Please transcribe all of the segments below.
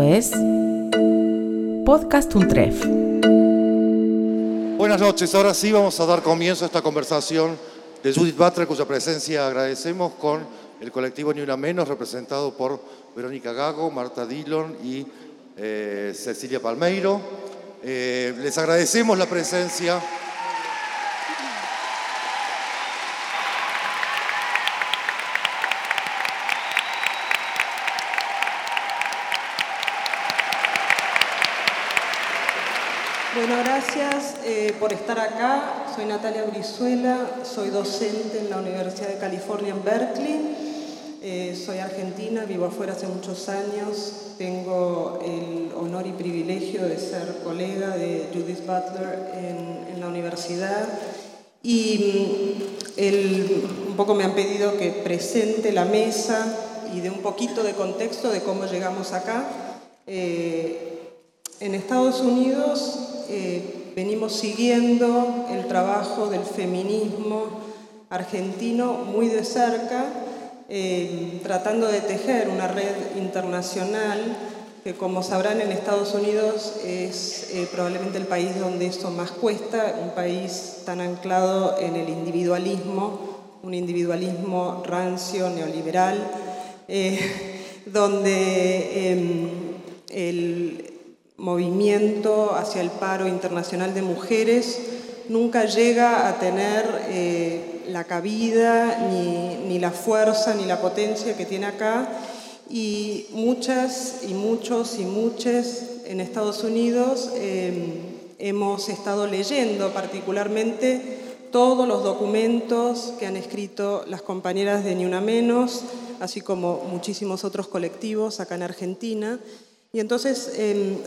Es Podcast Untref. Buenas noches, ahora sí vamos a dar comienzo a esta conversación de Judith Butler, cuya presencia agradecemos con el colectivo Ni Una Menos, representado por Verónica Gago, Marta Dillon y eh, Cecilia Palmeiro. Eh, les agradecemos la presencia. Bueno, gracias eh, por estar acá. Soy Natalia Brizuela, soy docente en la Universidad de California en Berkeley. Eh, soy argentina, vivo afuera hace muchos años. Tengo el honor y privilegio de ser colega de Judith Butler en, la universidad. Y mm, un poco me han pedido que presente la mesa y de un poquito de contexto de cómo llegamos acá. Eh, en Estados Unidos eh, venimos siguiendo el trabajo del feminismo argentino muy de cerca, eh, tratando de tejer una red internacional que como sabrán en Estados Unidos es eh, probablemente el país donde esto más cuesta, un país tan anclado en el individualismo, un individualismo rancio, neoliberal, donde em, el, movimiento hacia el paro internacional de mujeres nunca llega a tener eh, la cabida, ni, la fuerza, ni la potencia que tiene acá. Y muchas y muchos y muchas en Estados Unidos em, hemos estado leyendo particularmente todos los documentos que han escrito las compañeras de Ni Una Menos, así como muchísimos otros colectivos acá en Argentina. Y entonces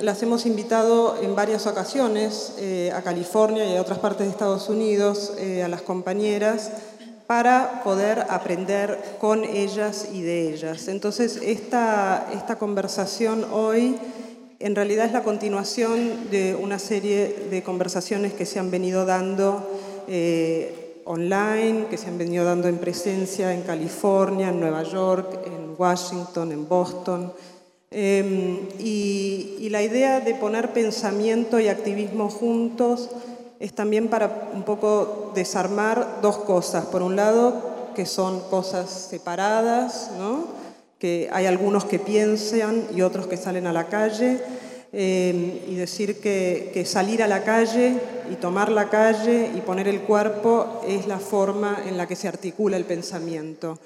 las hemos invitado en varias ocasiones eh, a California y a otras partes de Estados Unidos, eh, a las compañeras, para poder aprender con ellas y de ellas. Entonces esta, esta conversación hoy en realidad es la continuación de una serie de conversaciones que se han venido dando eh, online, que se han venido dando en presencia en California, en Nueva York, en Washington, en Boston. Em, y, la idea de poner pensamiento y activismo juntos es también para un poco desarmar dos cosas. Por un lado, que son cosas separadas, que hay algunos que piensan y otros que salen a la calle, em, y decir que, que salir a la calle y tomar la calle y poner el cuerpo es la forma en la que se articula el pensamiento.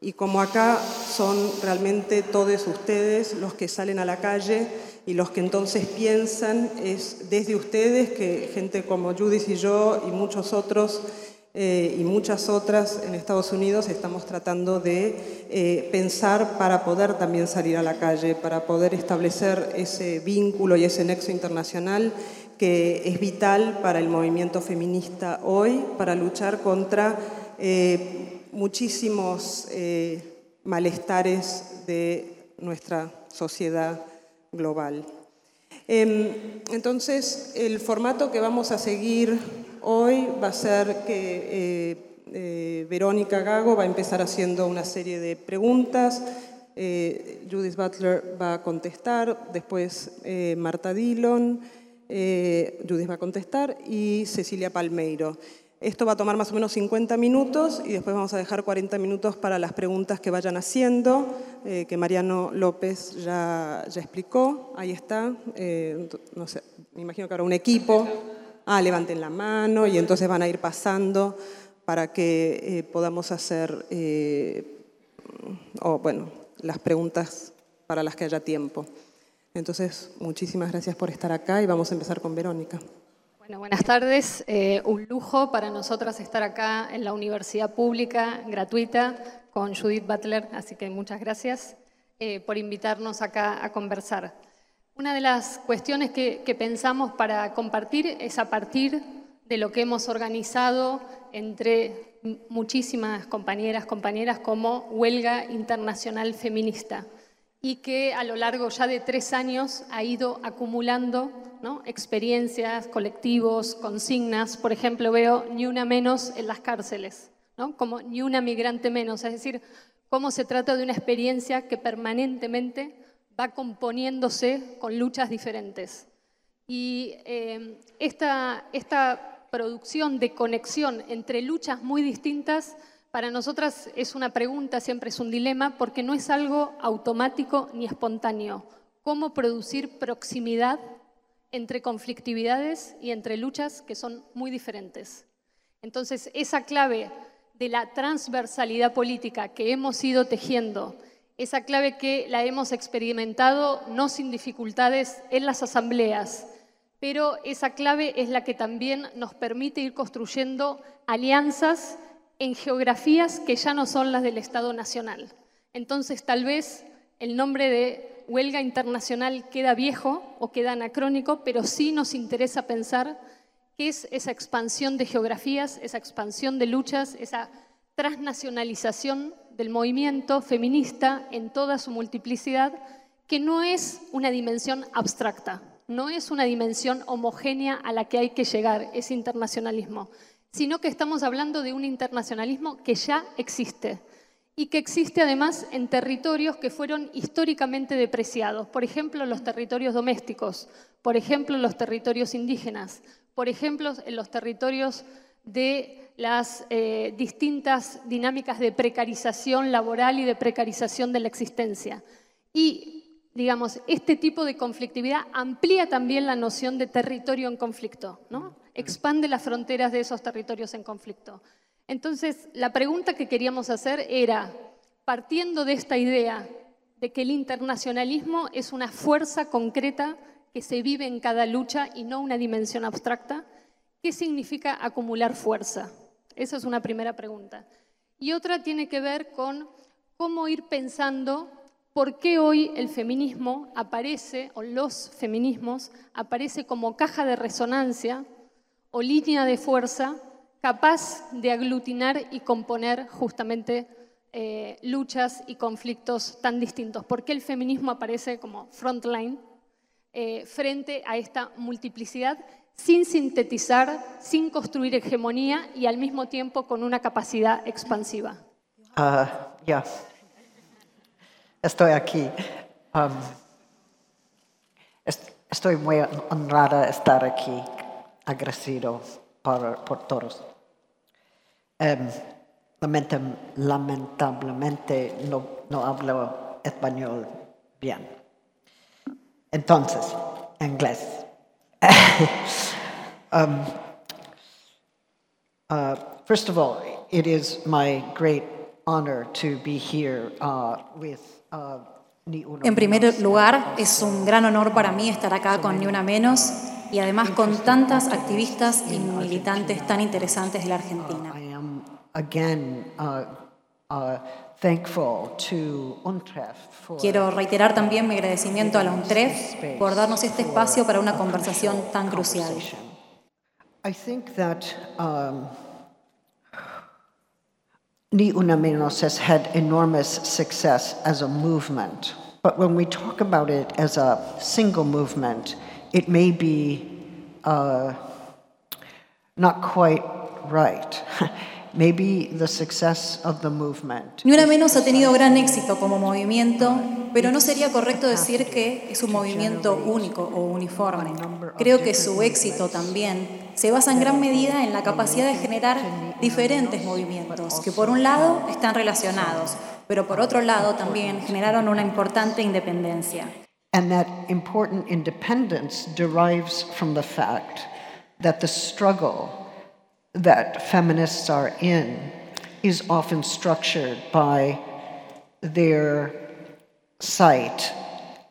Y como acá son realmente todos ustedes los que salen a la calle y los que entonces piensan, es desde ustedes que gente como Judith y yo y muchos otros eh, y muchas otras en Estados Unidos estamos tratando de eh, pensar para poder también salir a la calle, para poder establecer ese vínculo y ese nexo internacional que es vital para el movimiento feminista hoy, para luchar contra... Eh, muchísimos eh, malestares de nuestra sociedad global. Em, entonces, el formato que vamos a seguir hoy va a ser que eh, eh, Verónica Gago va a empezar haciendo una serie de preguntas, Judith Butler va a contestar, después Marta Dillon, Judith va a contestar y Cecilia Palmeiro. Esto va a tomar más o menos 50 minutos y después vamos a dejar 40 minutos para las preguntas que vayan haciendo, eh, que Mariano López ya, explicó. Ahí está. Eh, no sé, me imagino que habrá un equipo. Ah, levanten la mano y entonces van a ir pasando para que eh, podamos hacer, o bueno, las preguntas para las que haya tiempo. Entonces, muchísimas gracias por estar acá y vamos a empezar con Verónica buenas tardes. Eh, un lujo para nosotras estar acá en la universidad pública gratuita con Judith Butler, así que muchas gracias eh, por invitarnos acá a conversar. Una de las cuestiones que, pensamos para compartir es a partir de lo que hemos organizado entre muchísimas compañeras, compañeras como Huelga Internacional Feminista y que a lo largo ya de tres años ha ido acumulando experiencias, colectivos, consignas. Por ejemplo, veo ni una menos en las cárceles, ¿no? como ni una migrante menos. Es decir, cómo se trata de una experiencia que permanentemente va componiéndose con luchas diferentes. Y eh, esta, esta producción de conexión entre luchas muy distintas, para nosotras es una pregunta, siempre es un dilema, porque no es algo automático ni espontáneo. ¿Cómo producir proximidad entre conflictividades y entre luchas que son muy diferentes? Entonces, esa clave de la transversalidad política que hemos ido tejiendo, esa clave que la hemos experimentado no sin dificultades en las asambleas, pero esa clave es la que también nos permite ir construyendo alianzas en geografías que ya no son las del Estado Nacional. Entonces, tal vez el nombre de huelga internacional queda viejo o queda anacrónico, pero sí nos interesa pensar qué es esa expansión de geografías, esa expansión de luchas, esa transnacionalización del movimiento feminista en toda su multiplicidad, que no es una dimensión abstracta, no es una dimensión homogénea a la que hay que llegar, ese internacionalismo, sino que estamos hablando de un internacionalismo que ya existe y que existe además en territorios que fueron históricamente depreciados, por ejemplo, los territorios domésticos, por ejemplo, los territorios indígenas, por ejemplo, en los territorios de las eh, distintas dinámicas de precarización laboral y de precarización de la existencia. Y digamos, este tipo de conflictividad amplía también la noción de territorio en conflicto, ¿no? expande las fronteras de esos territorios en conflicto. Entonces, la pregunta que queríamos hacer era, partiendo de esta idea de que el internacionalismo es una fuerza concreta que se vive en cada lucha y no una dimensión abstracta, ¿qué significa acumular fuerza? Esa es una primera pregunta. Y otra tiene que ver con cómo ir pensando por qué hoy el feminismo aparece, o los feminismos, aparece como caja de resonancia o línea de fuerza capaz de aglutinar y componer justamente eh, luchas y conflictos tan distintos. ¿Por qué el feminismo aparece como frontline eh, frente a esta multiplicidad sin sintetizar, sin construir hegemonía y al mismo tiempo con una capacidad expansiva? Uh, estoy aquí. Um, estoy muy honrada de estar aquí, agradecido por, por todos. Um, lamentablemente no, no hablo español bien. Entonces, inglés. um, uh, first of all, it is my great honor to be here uh, with en primer lugar, es un gran honor para mí estar acá con Ni Una Menos y además con tantas activistas y militantes tan interesantes de la Argentina. Quiero reiterar también mi agradecimiento a la UNTREF por darnos este espacio para una conversación tan crucial. Ni Una Menos has had enormous success as a movement. But when we talk about it as a single movement, it may be uh, not quite right. Maybe the success of the movement. Ni Una Menos ha tenido gran éxito como movimiento, pero no sería correcto decir que es un movimiento único o uniforme. Creo que su éxito también se basa en gran medida en la capacidad de generar diferentes movimientos que por un lado están relacionados, pero por otro lado también generaron una importante independencia. And that important independence derives from the fact that the struggle that feminists are in is often structured by their site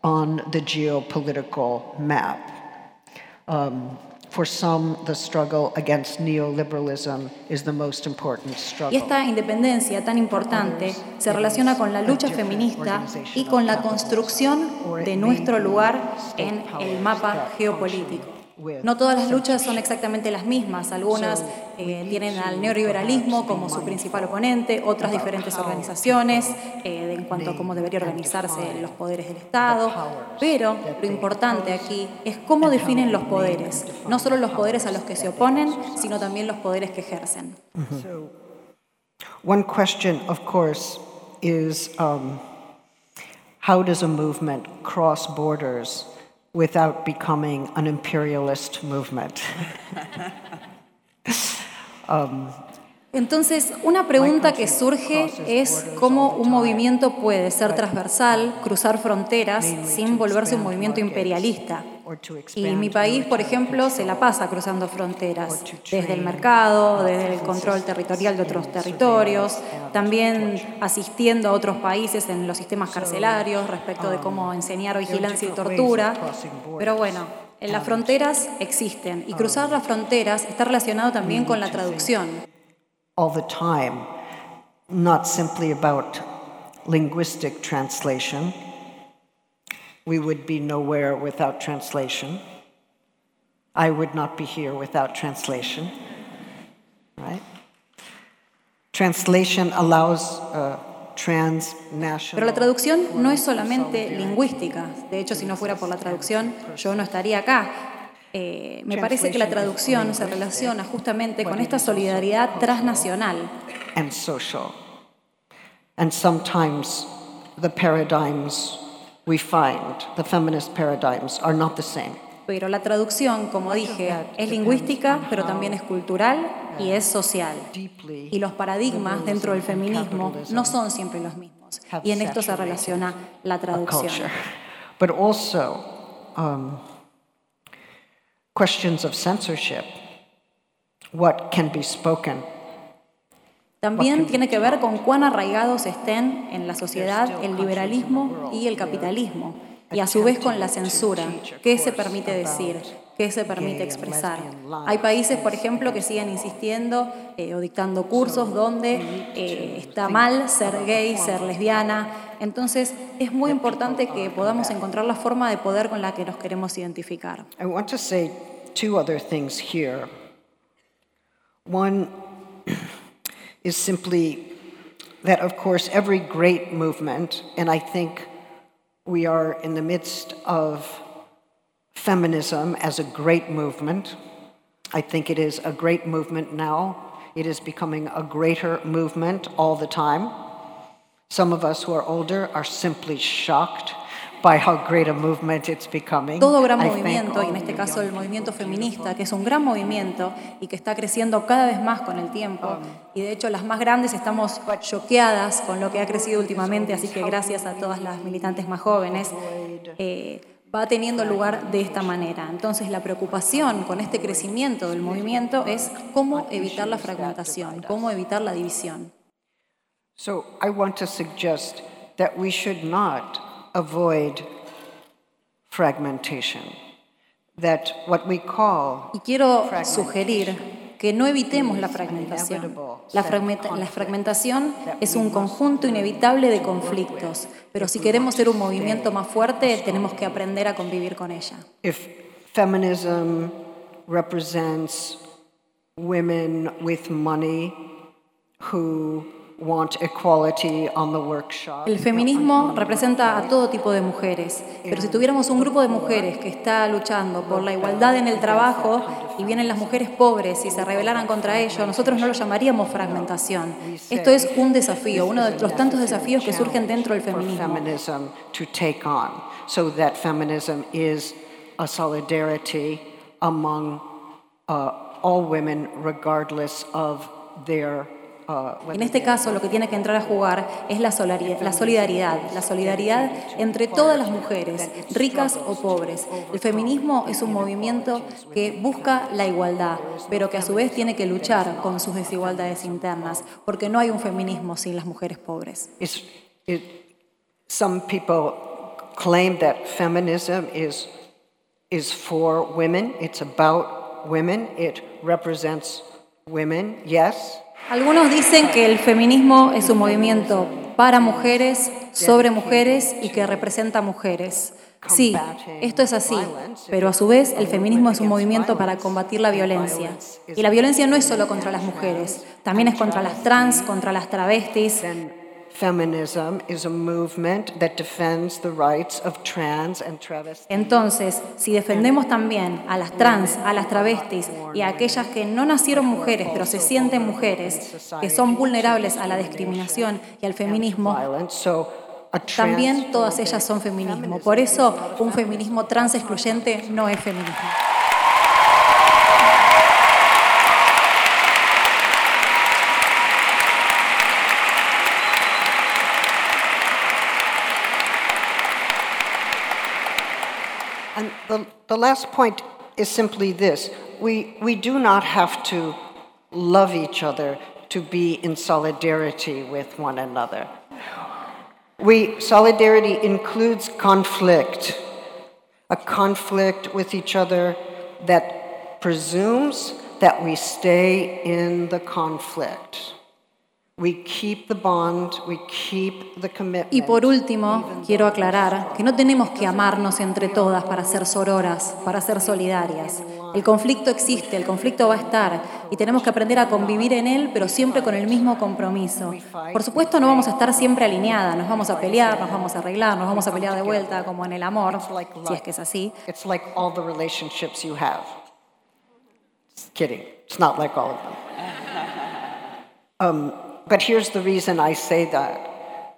on the geopolitical map. Um, For some, the struggle against neoliberalism is the most important struggle. Y esta independencia tan importante se relaciona con la lucha feminista y con la construcción de nuestro lugar en el mapa geopolítico. No todas las luchas son exactamente las mismas. Algunas eh, tienen al neoliberalismo como su principal oponente, otras diferentes organizaciones eh, en cuanto a cómo debería organizarse los poderes del Estado. Pero lo importante aquí es cómo definen los poderes. No solo los poderes a los que se oponen, sino también los poderes que ejercen. One question, of course, is um, how does a movement cross borders without becoming an imperialist movement? um, Entonces, una pregunta que surge es cómo un movimiento puede ser transversal, cruzar fronteras, sin volverse un movimiento imperialista. Y mi país, por ejemplo, se la pasa cruzando fronteras, desde el mercado, desde el control territorial de otros territorios, también asistiendo a otros países en los sistemas carcelarios respecto de cómo enseñar vigilancia y tortura. Pero bueno, en las fronteras existen y cruzar las fronteras está relacionado también con la traducción. All the time, not simply about linguistic translation. We would be nowhere without translation. I would not be here without translation. Right? Translation allows uh, Pero la traducción no es solamente lingüística. De hecho, si no fuera por la traducción, yo no estaría acá. Eh, me parece que la traducción se relaciona justamente con esta solidaridad transnacional. And social. And sometimes the paradigms we find, the feminist paradigms, are not the same. Pero la traducción, como dije, es lingüística, pero también es cultural y es social. Y los paradigmas dentro del feminismo no son siempre los mismos. Y en esto se relaciona la traducción. But also um, questions of censorship. What can be spoken también tiene que ver con cuán arraigados estén en la sociedad el liberalismo y el capitalismo y a su vez con la censura, qué se permite decir, qué se permite expresar. Hay países, por ejemplo, que siguen insistiendo eh, o dictando cursos donde eh, está mal ser gay, ser lesbiana. Entonces es muy importante que podamos encontrar la forma de poder con la que nos queremos identificar. I want to say two other things here. One is simply that, of course, every great movement, and I think we are in the midst of feminism as a great movement. I think it is a great movement now. It is becoming a greater movement all the time. Some of us who are older are simply shocked Todo gran movimiento, y en este caso el movimiento feminista, que es un gran movimiento y que está creciendo cada vez más con el tiempo. Y de hecho las más grandes estamos choqueadas con lo que ha crecido últimamente, así que gracias a todas las militantes más jóvenes. Eh, va teniendo lugar de esta manera. Entonces la preocupación con este crecimiento del movimiento es cómo evitar la fragmentación, cómo evitar la división. So I want to suggest that we should not avoid fragmentation. That what we call y quiero sugerir que no evitemos la fragmentación. La, la, fragmentación es un conjunto inevitable de conflictos, pero si queremos ser un movimiento más fuerte, tenemos que aprender a convivir con ella. If feminism represents women with money who el feminismo representa a todo tipo de mujeres, pero si tuviéramos un grupo de mujeres que está luchando por la igualdad en el trabajo y vienen las mujeres pobres y se rebelaran contra ello, nosotros no lo llamaríamos fragmentación. Esto es un desafío, uno de los tantos desafíos que surgen dentro del feminismo. So that feminism is a solidarity among uh, all women regardless of their en este caso, lo que tiene que entrar a jugar es la solidaridad, la solidaridad, entre todas las mujeres, ricas o pobres. El feminismo es un movimiento que busca la igualdad, pero que a su vez tiene que luchar con sus desigualdades internas, porque no hay un feminismo sin las mujeres pobres. some people claim that feminism is, is for women, it's about women, it represents women, yes. Algunos dicen que el feminismo es un movimiento para mujeres, sobre mujeres y que representa mujeres. Sí, esto es así, pero a su vez el feminismo es un movimiento para combatir la violencia. Y la violencia no es solo contra las mujeres, también es contra las trans, contra las travestis, entonces, si defendemos también a las trans, a las travestis y a aquellas que no nacieron mujeres pero se sienten mujeres, que son vulnerables a la discriminación y al feminismo, también todas ellas son feminismo. Por eso un feminismo trans excluyente no es feminismo. The, last point is simply this we, we do not have to love each other to be in solidarity with one another. We, solidarity includes conflict, a conflict with each other that presumes that we stay in the conflict. Y por último, quiero aclarar que no tenemos que amarnos entre todas para ser sororas, para ser solidarias. El conflicto existe, el conflicto va a estar y tenemos que aprender a convivir en él, pero siempre con el mismo compromiso. Por supuesto, no vamos a estar siempre alineadas, nos vamos a pelear, nos vamos a arreglar, nos vamos a pelear de vuelta, como en el amor, si es que es así. Kidding. It's not like all of them. But here's the reason I say that.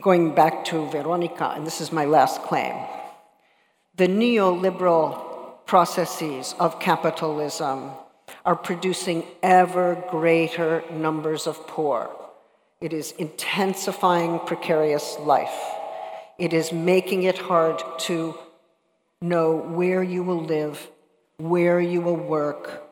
Going back to Veronica, and this is my last claim. The neoliberal processes of capitalism are producing ever greater numbers of poor. It is intensifying precarious life. It is making it hard to know where you will live, where you will work,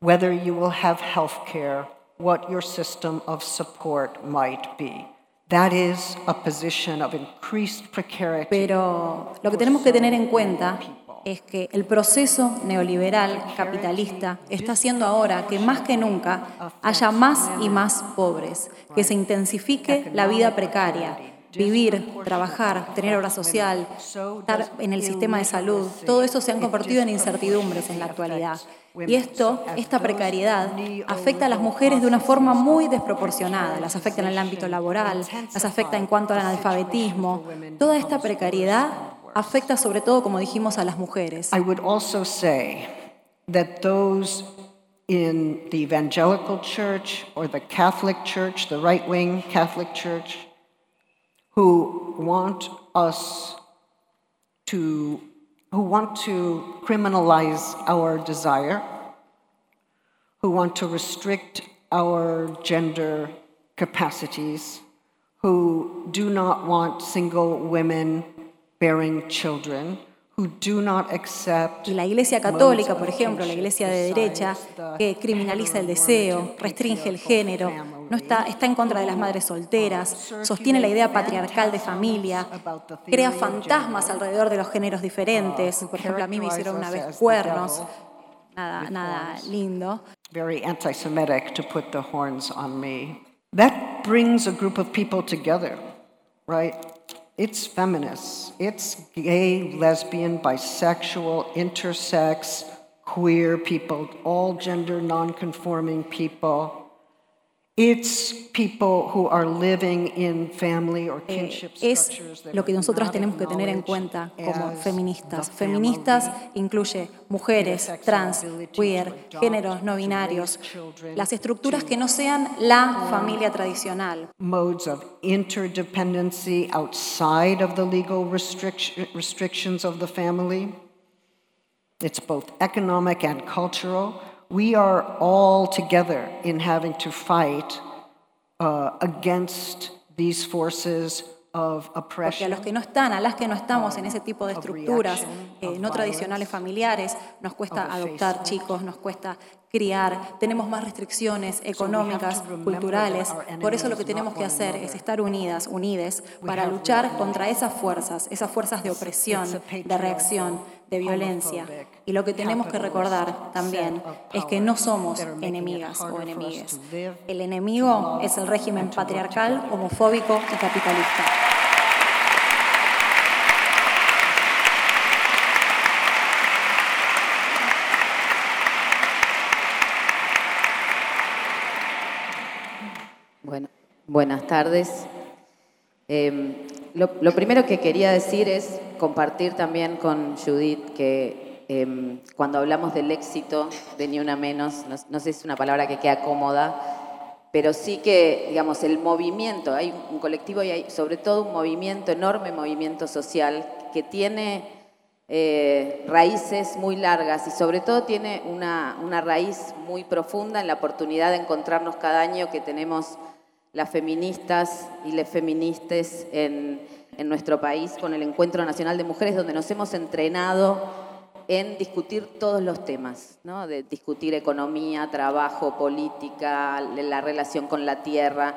whether you will have health care, what your system of support might be. That is a position of increased precarity. Pero lo que tenemos que tener en cuenta es que el proceso neoliberal capitalista está haciendo ahora que más que nunca haya más y más pobres, que se intensifique la vida precaria, vivir, trabajar, tener obra social, estar en el sistema de salud, todo eso se han convertido en incertidumbres en la actualidad. Y esto, esta precariedad, afecta a las mujeres de una forma muy desproporcionada. Las afecta en el ámbito laboral, las afecta en cuanto al analfabetismo. Toda esta precariedad afecta sobre todo, como dijimos, a las mujeres. I would also say that those in the evangelical church or the Catholic church, the right-wing Catholic church, who want us to who want to criminalize our desire, who want to restrict our gender capacities, who do not want single women bearing children, Y la Iglesia Católica, por ejemplo, la Iglesia de derecha, que criminaliza el deseo, restringe el género, no está, está en contra de las madres solteras, sostiene la idea patriarcal de familia, crea fantasmas alrededor de los géneros diferentes. Por ejemplo, a mí me hicieron una vez cuernos, nada, nada lindo. Very anti-Semitic to put the horns on me. That brings a group of people together, right? It's feminists, it's gay, lesbian, bisexual, intersex, queer people, all gender non-conforming people. It's people who are living in family or eh, es lo que nosotros tenemos que tener en cuenta como feministas. Feministas incluye mujeres, trans, queer, géneros no binarios, las estructuras que no sean la familia tradicional. Modes of interdependency outside of the legal restrictions of the family. It's both economic and cultural. We are all together in having to fight uh, against these forces Porque a los que no están, a las que no estamos en ese tipo de estructuras eh, no tradicionales familiares, nos cuesta adoptar chicos, nos cuesta criar, tenemos más restricciones económicas, culturales. Por eso lo que tenemos que hacer es estar unidas, unides, para luchar contra esas fuerzas, esas fuerzas de opresión, de reacción, de violencia. Y lo que tenemos que recordar también es que no somos enemigas o enemigues. El enemigo es el régimen patriarcal, homofóbico y capitalista. Bueno, buenas tardes. Em, lo, primero que quería decir es compartir también con Judith que em, cuando hablamos del éxito de Ni Una Menos, no, sé si es una palabra que queda cómoda, pero sí que, digamos, el movimiento, hay un colectivo y hay sobre todo un movimiento, enorme movimiento social, que tiene eh, raíces muy largas y sobre todo tiene una, una, raíz muy profunda en la oportunidad de encontrarnos cada año que tenemos las feministas y les feministas en, en nuestro país con el Encuentro Nacional de Mujeres, donde nos hemos entrenado en discutir todos los temas, ¿no? de discutir economía, trabajo, política, la relación con la tierra.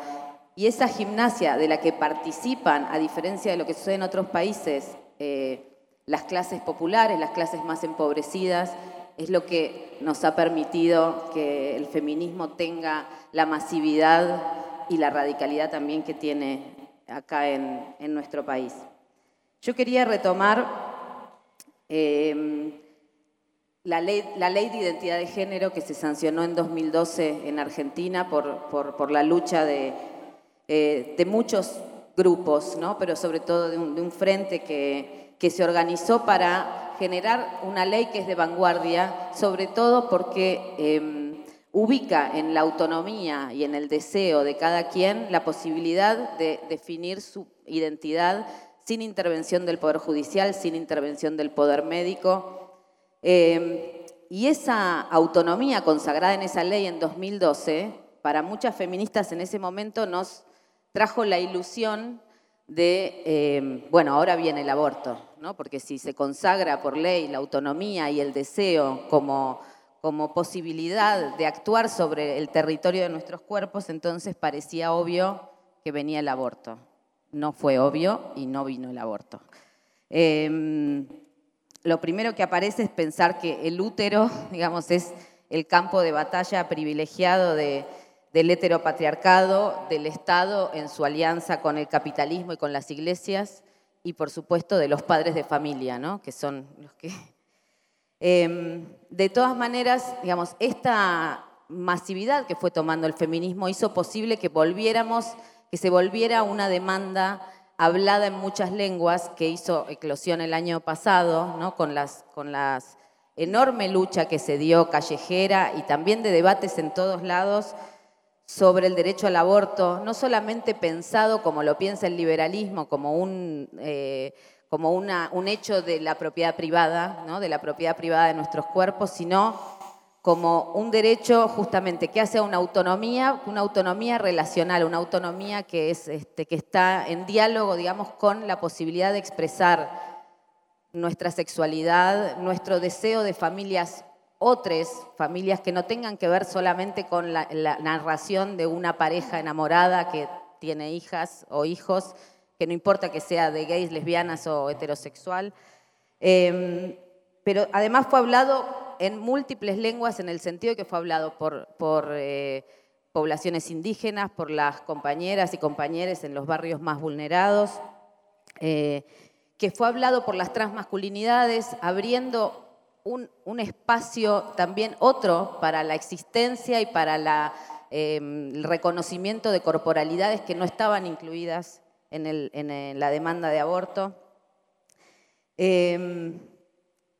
Y esa gimnasia de la que participan, a diferencia de lo que sucede en otros países, eh, las clases populares, las clases más empobrecidas, es lo que nos ha permitido que el feminismo tenga la masividad y la radicalidad también que tiene acá en, en nuestro país. Yo quería retomar Em, la, ley, la ley de identidad de género que se sancionó en 2012 en Argentina por, por, la lucha de, eh, de, muchos grupos, ¿no? pero sobre todo de un, frente que, que se organizó para generar una ley que es de vanguardia, sobre todo porque em, ubica en la autonomía y en el deseo de cada quien la posibilidad de definir su identidad sin intervención del Poder Judicial, sin intervención del Poder Médico. Eh, y esa autonomía consagrada en esa ley en 2012, para muchas feministas en ese momento nos trajo la ilusión de, eh, bueno, ahora viene el aborto, ¿no? porque si se consagra por ley la autonomía y el deseo como, como posibilidad de actuar sobre el territorio de nuestros cuerpos, entonces parecía obvio que venía el aborto no fue obvio y no vino el aborto. Em, lo primero que aparece es pensar que el útero, digamos, es el campo de batalla privilegiado del heteropatriarcado, del Estado en su alianza con el capitalismo y con las iglesias, y por supuesto de los padres de familia, ¿no? que son los que... Em, de todas maneras, digamos, esta masividad que fue tomando el feminismo hizo posible que volviéramos que se volviera una demanda hablada en muchas lenguas que hizo eclosión el año pasado, ¿no? con, las, con las enorme lucha que se dio callejera y también de debates en todos lados sobre el derecho al aborto, no solamente pensado como lo piensa el liberalismo, como un, eh, como una, un hecho de la propiedad privada, ¿no? de la propiedad privada de nuestros cuerpos, sino como un derecho justamente que hace una autonomía, una autonomía relacional, una autonomía que, es, este, que está en diálogo, digamos, con la posibilidad de expresar nuestra sexualidad, nuestro deseo de familias otras, familias que no tengan que ver solamente con la, narración de una pareja enamorada que tiene hijas o hijos, que no importa que sea de gays, lesbianas o heterosexual. Em, pero además fue hablado en múltiples lenguas en el sentido que fue hablado por, eh, poblaciones indígenas, por las compañeras y compañeros en los barrios más vulnerados, eh, que fue hablado por las transmasculinidades, abriendo un, espacio también otro para la existencia y para em, el reconocimiento de corporalidades que no estaban incluidas en, en la demanda de aborto. Em,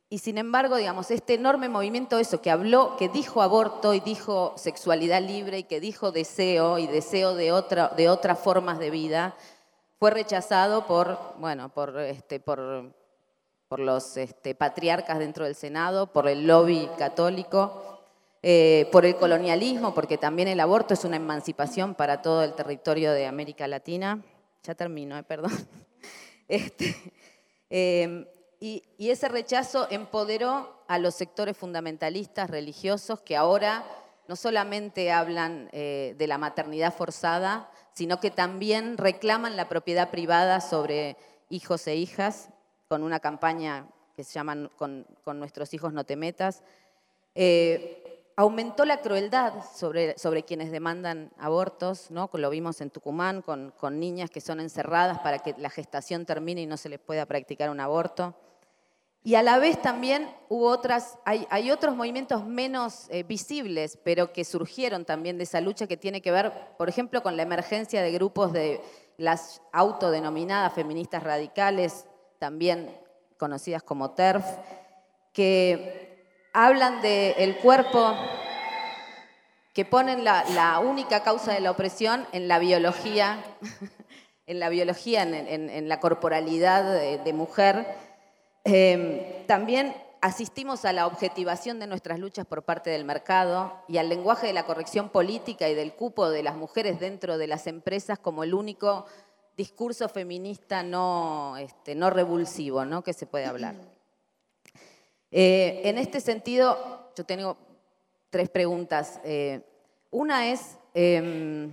y sin embargo, digamos, este enorme movimiento, eso que habló, que dijo aborto y dijo sexualidad libre y que dijo deseo y deseo de, otra, de otras formas de vida, fue rechazado por, bueno, por, este, por los este, patriarcas dentro del Senado, por el lobby católico, eh, por el colonialismo, porque también el aborto es una emancipación para todo el territorio de América Latina. Ya termino, eh, perdón. Este, eh, y, ese rechazo empoderó a los sectores fundamentalistas religiosos que ahora no solamente hablan eh, de la maternidad forzada, sino que también reclaman la propiedad privada sobre hijos e hijas, con una campaña que se llama Con, nuestros hijos no te metas. Eh, aumentó la crueldad sobre, sobre, quienes demandan abortos, ¿no? lo vimos en Tucumán, con, con niñas que son encerradas para que la gestación termine y no se les pueda practicar un aborto. Y a la vez también hubo otras, hay, otros movimientos menos eh, visibles, pero que surgieron también de esa lucha que tiene que ver, por ejemplo, con la emergencia de grupos de las autodenominadas feministas radicales, también conocidas como TERF, que hablan del cuerpo que ponen la, única causa de la opresión en la biología, en la biología, en, la corporalidad de, mujer. Em, también asistimos a la objetivación de nuestras luchas por parte del mercado y al lenguaje de la corrección política y del cupo de las mujeres dentro de las empresas como el único discurso feminista no, este, no revulsivo ¿no? que se puede hablar. Eh, en este sentido, yo tengo tres preguntas. Eh, una es, em,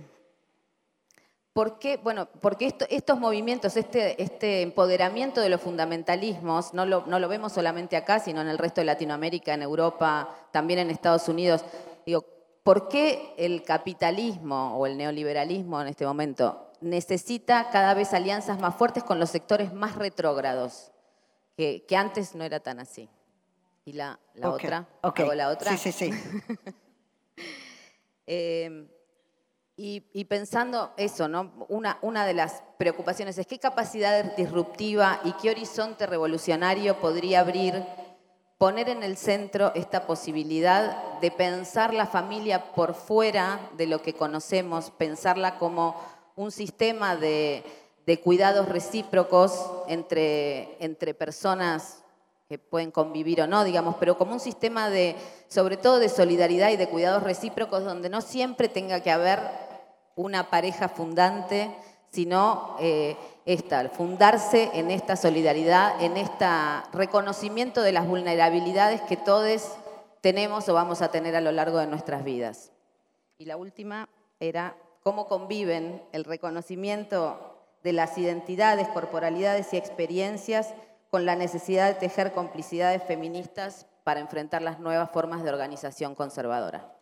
¿por qué, bueno, porque estos movimientos, este, este, empoderamiento de los fundamentalismos, no lo, vemos solamente acá, sino en el resto de Latinoamérica, en Europa, también en Estados Unidos, digo, ¿por qué el capitalismo o el neoliberalismo en este momento necesita cada vez alianzas más fuertes con los sectores más retrógrados, que, que antes no era tan así? Y la, otra. Okay. la otra? Sí, sí, sí. Em, y, pensando eso, ¿no? Una, una de las preocupaciones es qué capacidad disruptiva y qué horizonte revolucionario podría abrir poner en el centro esta posibilidad de pensar la familia por fuera de lo que conocemos, pensarla como un sistema de, de cuidados recíprocos entre, entre personas que pueden convivir o no, digamos, pero como un sistema de, sobre todo de solidaridad y de cuidados recíprocos, donde no siempre tenga que haber una pareja fundante, sino eh, esta, fundarse en esta solidaridad, en este reconocimiento de las vulnerabilidades que todos tenemos o vamos a tener a lo largo de nuestras vidas. Y la última era cómo conviven el reconocimiento de las identidades, corporalidades y experiencias con la necesidad de tejer complicidades feministas para enfrentar las nuevas formas de organización conservadora.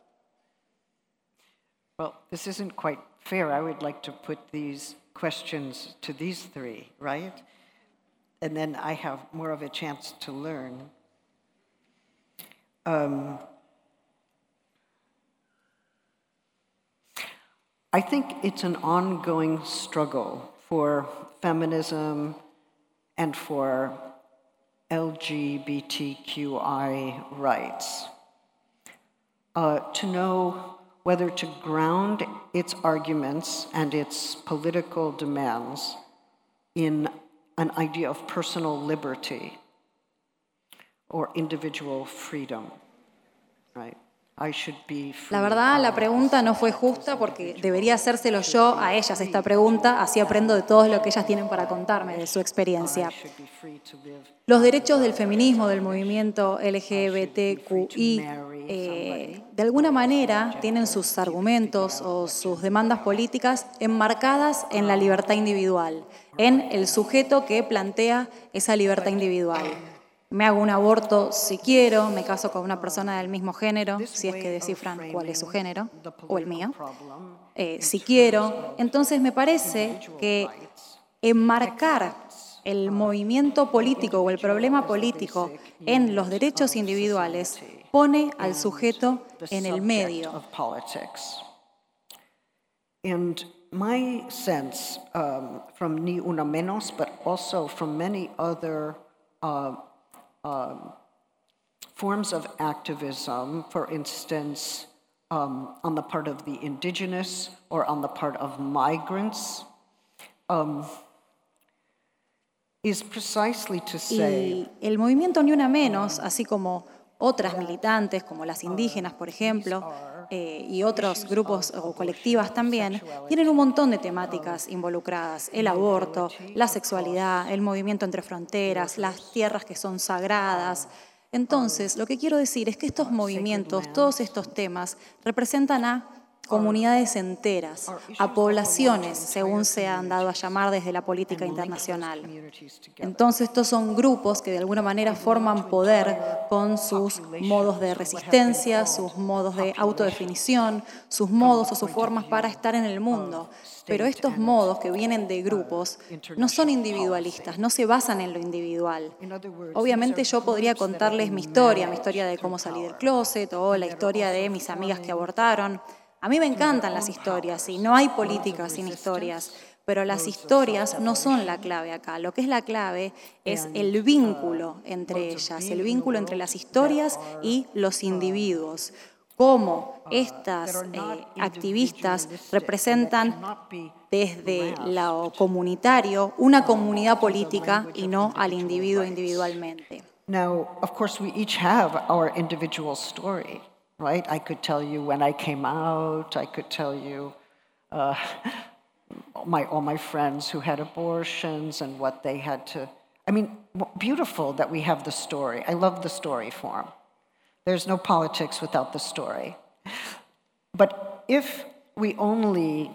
Well, this isn't quite fair. I would like to put these questions to these three, right? And then I have more of a chance to learn. Um, I think it's an ongoing struggle for feminism, and for LGBTQI rights. Uh, to know whether to ground its arguments and its political demands in an idea of personal liberty or individual freedom, right? La verdad, la pregunta no fue justa porque debería hacérselo yo a ellas esta pregunta, así aprendo de todo lo que ellas tienen para contarme de su experiencia. Los derechos del feminismo, del movimiento LGBTQI, eh, de alguna manera tienen sus argumentos o sus demandas políticas enmarcadas en la libertad individual, en el sujeto que plantea esa libertad individual me hago un aborto si quiero, me caso con una persona del mismo género, si es que descifran cuál es su género, o el mío, eh, si quiero. Entonces me parece que enmarcar el movimiento político o el problema político en los derechos individuales pone al sujeto en el medio. And my sense um, from Ni Una Menos, but also from many other uh, um, forms of activism, for instance, um, on the part of the indigenous or on the part of migrants, um, is precisely to say. Y el movimiento Ni Una Menos, así como otras militantes, como las indígenas, por ejemplo, eh, y otros grupos o colectivas también, tienen un montón de temáticas involucradas. El aborto, la sexualidad, el movimiento entre fronteras, las tierras que son sagradas. Entonces, lo que quiero decir es que estos movimientos, todos estos temas, representan a comunidades enteras, a poblaciones, según se han dado a llamar desde la política internacional. Entonces, estos son grupos que de alguna manera forman poder con sus modos de resistencia, sus modos de autodefinición, sus modos o sus formas para estar en el mundo. Pero estos modos que vienen de grupos no son individualistas, no se basan en lo individual. Obviamente yo podría contarles mi historia, mi historia de cómo salí del closet o la historia de mis amigas que abortaron, a mí me encantan las historias y no hay política sin historias, pero las historias no son la clave acá. Lo que es la clave es el vínculo entre ellas, el vínculo entre las historias y los individuos. cómo estas eh, activistas representan desde lo comunitario una comunidad política y no al individuo individualmente. Now, of course, we each have our individual right? I could tell you when I came out, I could tell you uh, my, all my friends who had abortions and what they had to. I mean, beautiful that we have the story. I love the story form. There's no politics without the story. But if we only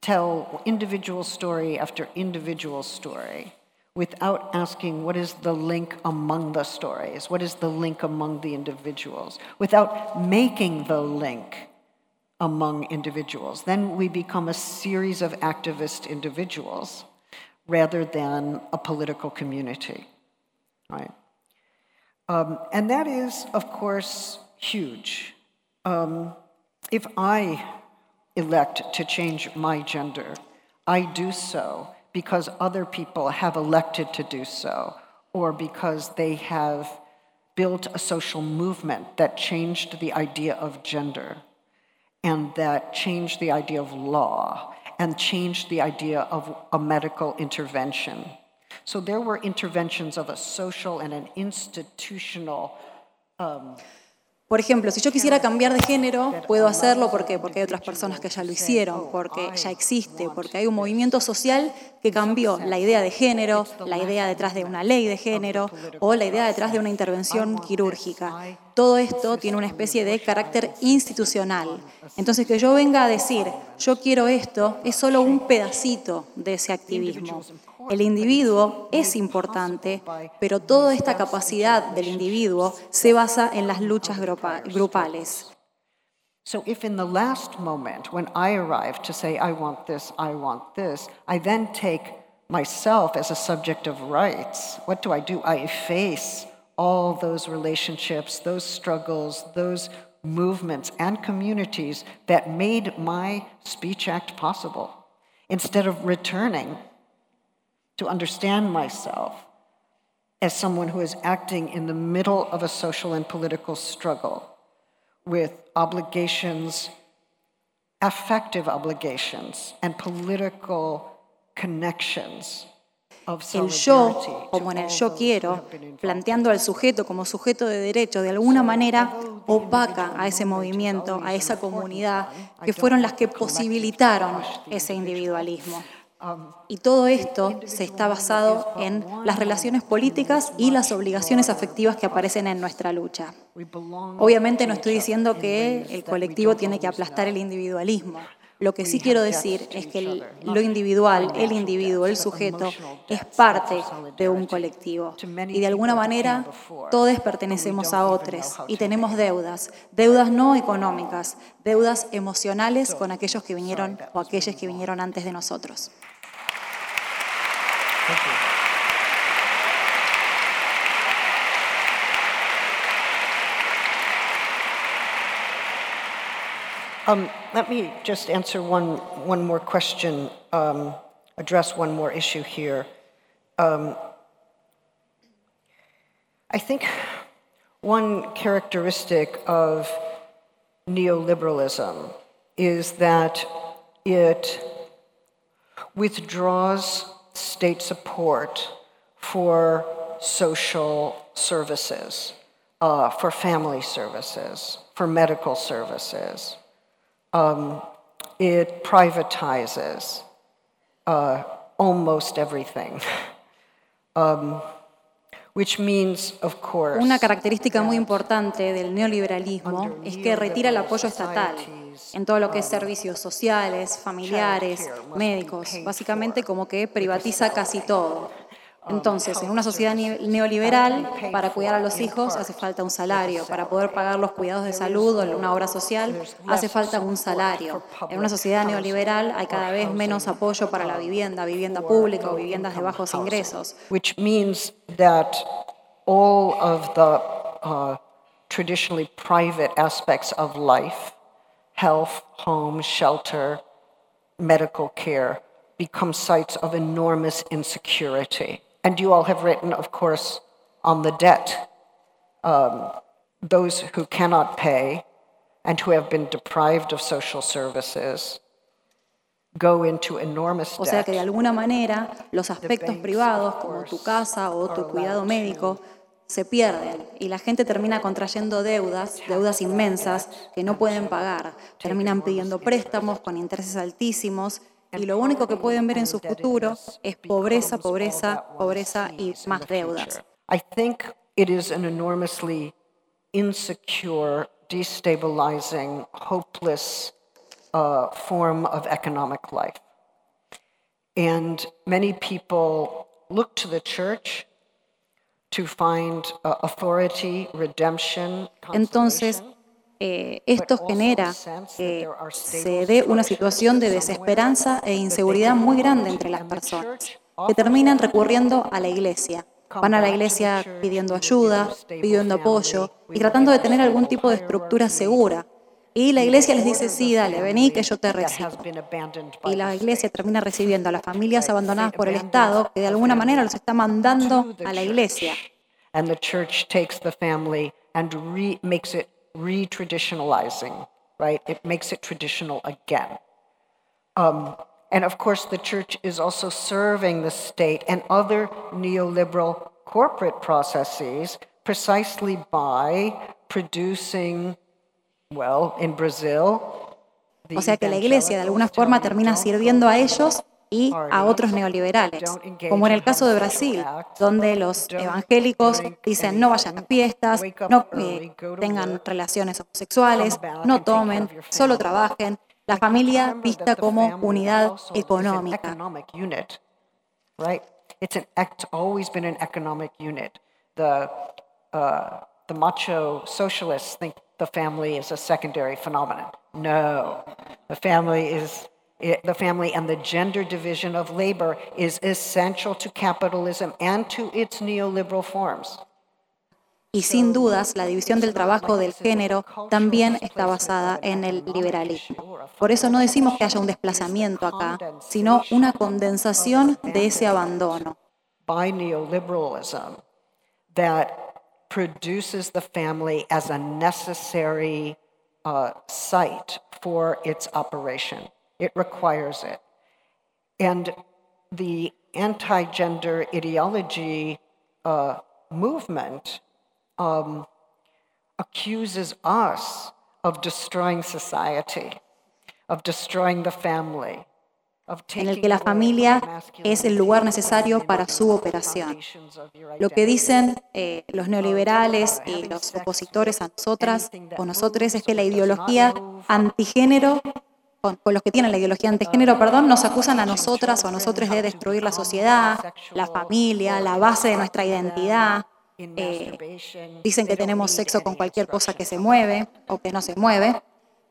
tell individual story after individual story without asking what is the link among the stories, what is the link among the individuals, without making the link among individuals, then we become a series of activist individuals rather than a political community, right? Um, and that is, of course, huge. Um, if I elect to change my gender, I do so because other people have elected to do so, or because they have built a social movement that changed the idea of gender and that changed the idea of law and changed the idea of a medical intervention. So there were interventions of a social and an institutional um, Por ejemplo, si yo quisiera cambiar de género, puedo hacerlo ¿por porque hay otras personas que ya lo hicieron, porque ya existe, porque hay un movimiento social que cambió la idea de género, la idea detrás de una ley de género o la idea detrás de una intervención quirúrgica. Todo esto tiene una especie de carácter institucional. Entonces, que yo venga a decir, yo quiero esto, es solo un pedacito de ese activismo. El individuo es importante, pero toda esta capacidad del individuo se basa en las luchas grupales. So if in the last moment when I arrive to say, I want this, I want this, I then take myself as a subject of rights, what do I do? I efface all those relationships, those struggles, those movements and communities that made my Speech Act possible. Instead of returning to understand myself as someone who is acting in the middle of a social and political struggle with obligations, affective obligations, and political connections. El yo, como en el yo quiero, planteando al sujeto como sujeto de derecho, de alguna manera opaca a ese movimiento, a esa comunidad, que fueron las que posibilitaron ese individualismo. Y todo esto se está basado en las relaciones políticas y las obligaciones afectivas que aparecen en nuestra lucha. Obviamente no estoy diciendo que el colectivo tiene que aplastar el individualismo. Lo que sí quiero decir es que lo individual, el individuo, el sujeto, es parte de un colectivo. Y de alguna manera todos pertenecemos a otros y tenemos deudas, deudas no económicas, deudas emocionales con aquellos que vinieron o aquellos que vinieron antes de nosotros. Um, let me just answer one, one more question, um, address one more issue here. Um, I think one characteristic of neoliberalism is that it withdraws state support for social services, uh, for family services, for medical services um, it privatizes uh, almost everything. um, which means, of course, Una característica muy importante del neoliberalismo es que retira el apoyo estatal en todo lo que es servicios sociales, familiares, médicos, básicamente como que privatiza casi todo. Entonces, en una sociedad neoliberal, para cuidar a los hijos hace falta un salario, para poder pagar los cuidados de salud o una obra social hace falta un salario. En una sociedad neoliberal hay cada vez menos apoyo para la vivienda, vivienda pública o viviendas de bajos ingresos. Which means that all of the uh, traditionally private aspects of life, health, home, shelter, medical care, become sites of enormous insecurity. And you all have written, of course, on the debt. Um, those who cannot pay and who have been deprived of social services go into enormous debt. O sea que de alguna manera los aspectos privados, como tu casa o tu cuidado médico, se pierden y la gente termina contrayendo deudas, deudas inmensas que no pueden pagar. Terminan pidiendo préstamos con intereses altísimos y lo único que pueden ver en su futuro es pobreza, pobreza, pobreza y más deudas. I think it is an enormously insecure, destabilizing, hopeless uh, form of economic life. And many people look to the church to find uh, authority, redemption, Entonces, consolation. eh, esto genera que se dé una situación de desesperanza e inseguridad muy grande entre las personas, que terminan recurriendo a la iglesia. Van a la iglesia pidiendo ayuda, pidiendo apoyo y tratando de tener algún tipo de estructura segura. Y la iglesia les dice, sí, dale, vení que yo te recibo. Y la iglesia termina recibiendo a las familias abandonadas por el Estado, que de alguna manera los está mandando a la iglesia. And the church takes the family and re- makes it re-traditionalizing, right? It makes it traditional again. Um, and of course, the church is also serving the state and other neoliberal corporate processes precisely by producing, well, in Brazil. the O sea que la iglesia de alguna forma termina sirviendo a ellos y a otros neoliberales, como en el caso de Brasil, donde los evangélicos dicen no vayan a fiestas, no eh, tengan relaciones homosexuales, no tomen, solo trabajen, la familia vista como unidad económica. economic unit, right? It's an act, always been an economic unit. The the macho socialists think the family is a secondary phenomenon. No, the family is it, the family and the gender division of labor is essential to capitalism and to its neoliberal forms. Y sin dudas, la división del trabajo del género también está basada en el liberalismo. Por eso no decimos que haya un desplazamiento acá, sino una condensación de ese abandono. by neoliberalism that produces the family as a necessary uh, site for its operation. It requires it. And the anti gender ideology uh, movement um, accuses us of destroying society, of destroying the family, en el que la familia es el lugar necesario para su operación. Lo que dicen eh, los neoliberales y los opositores a nosotras o nosotros es que la ideología antigénero, con, con los que tienen la ideología antigénero, perdón, nos acusan a nosotras o a nosotros de destruir la sociedad, la familia, la base de nuestra identidad. Eh, dicen que tenemos sexo con cualquier cosa que se mueve o que no se mueve.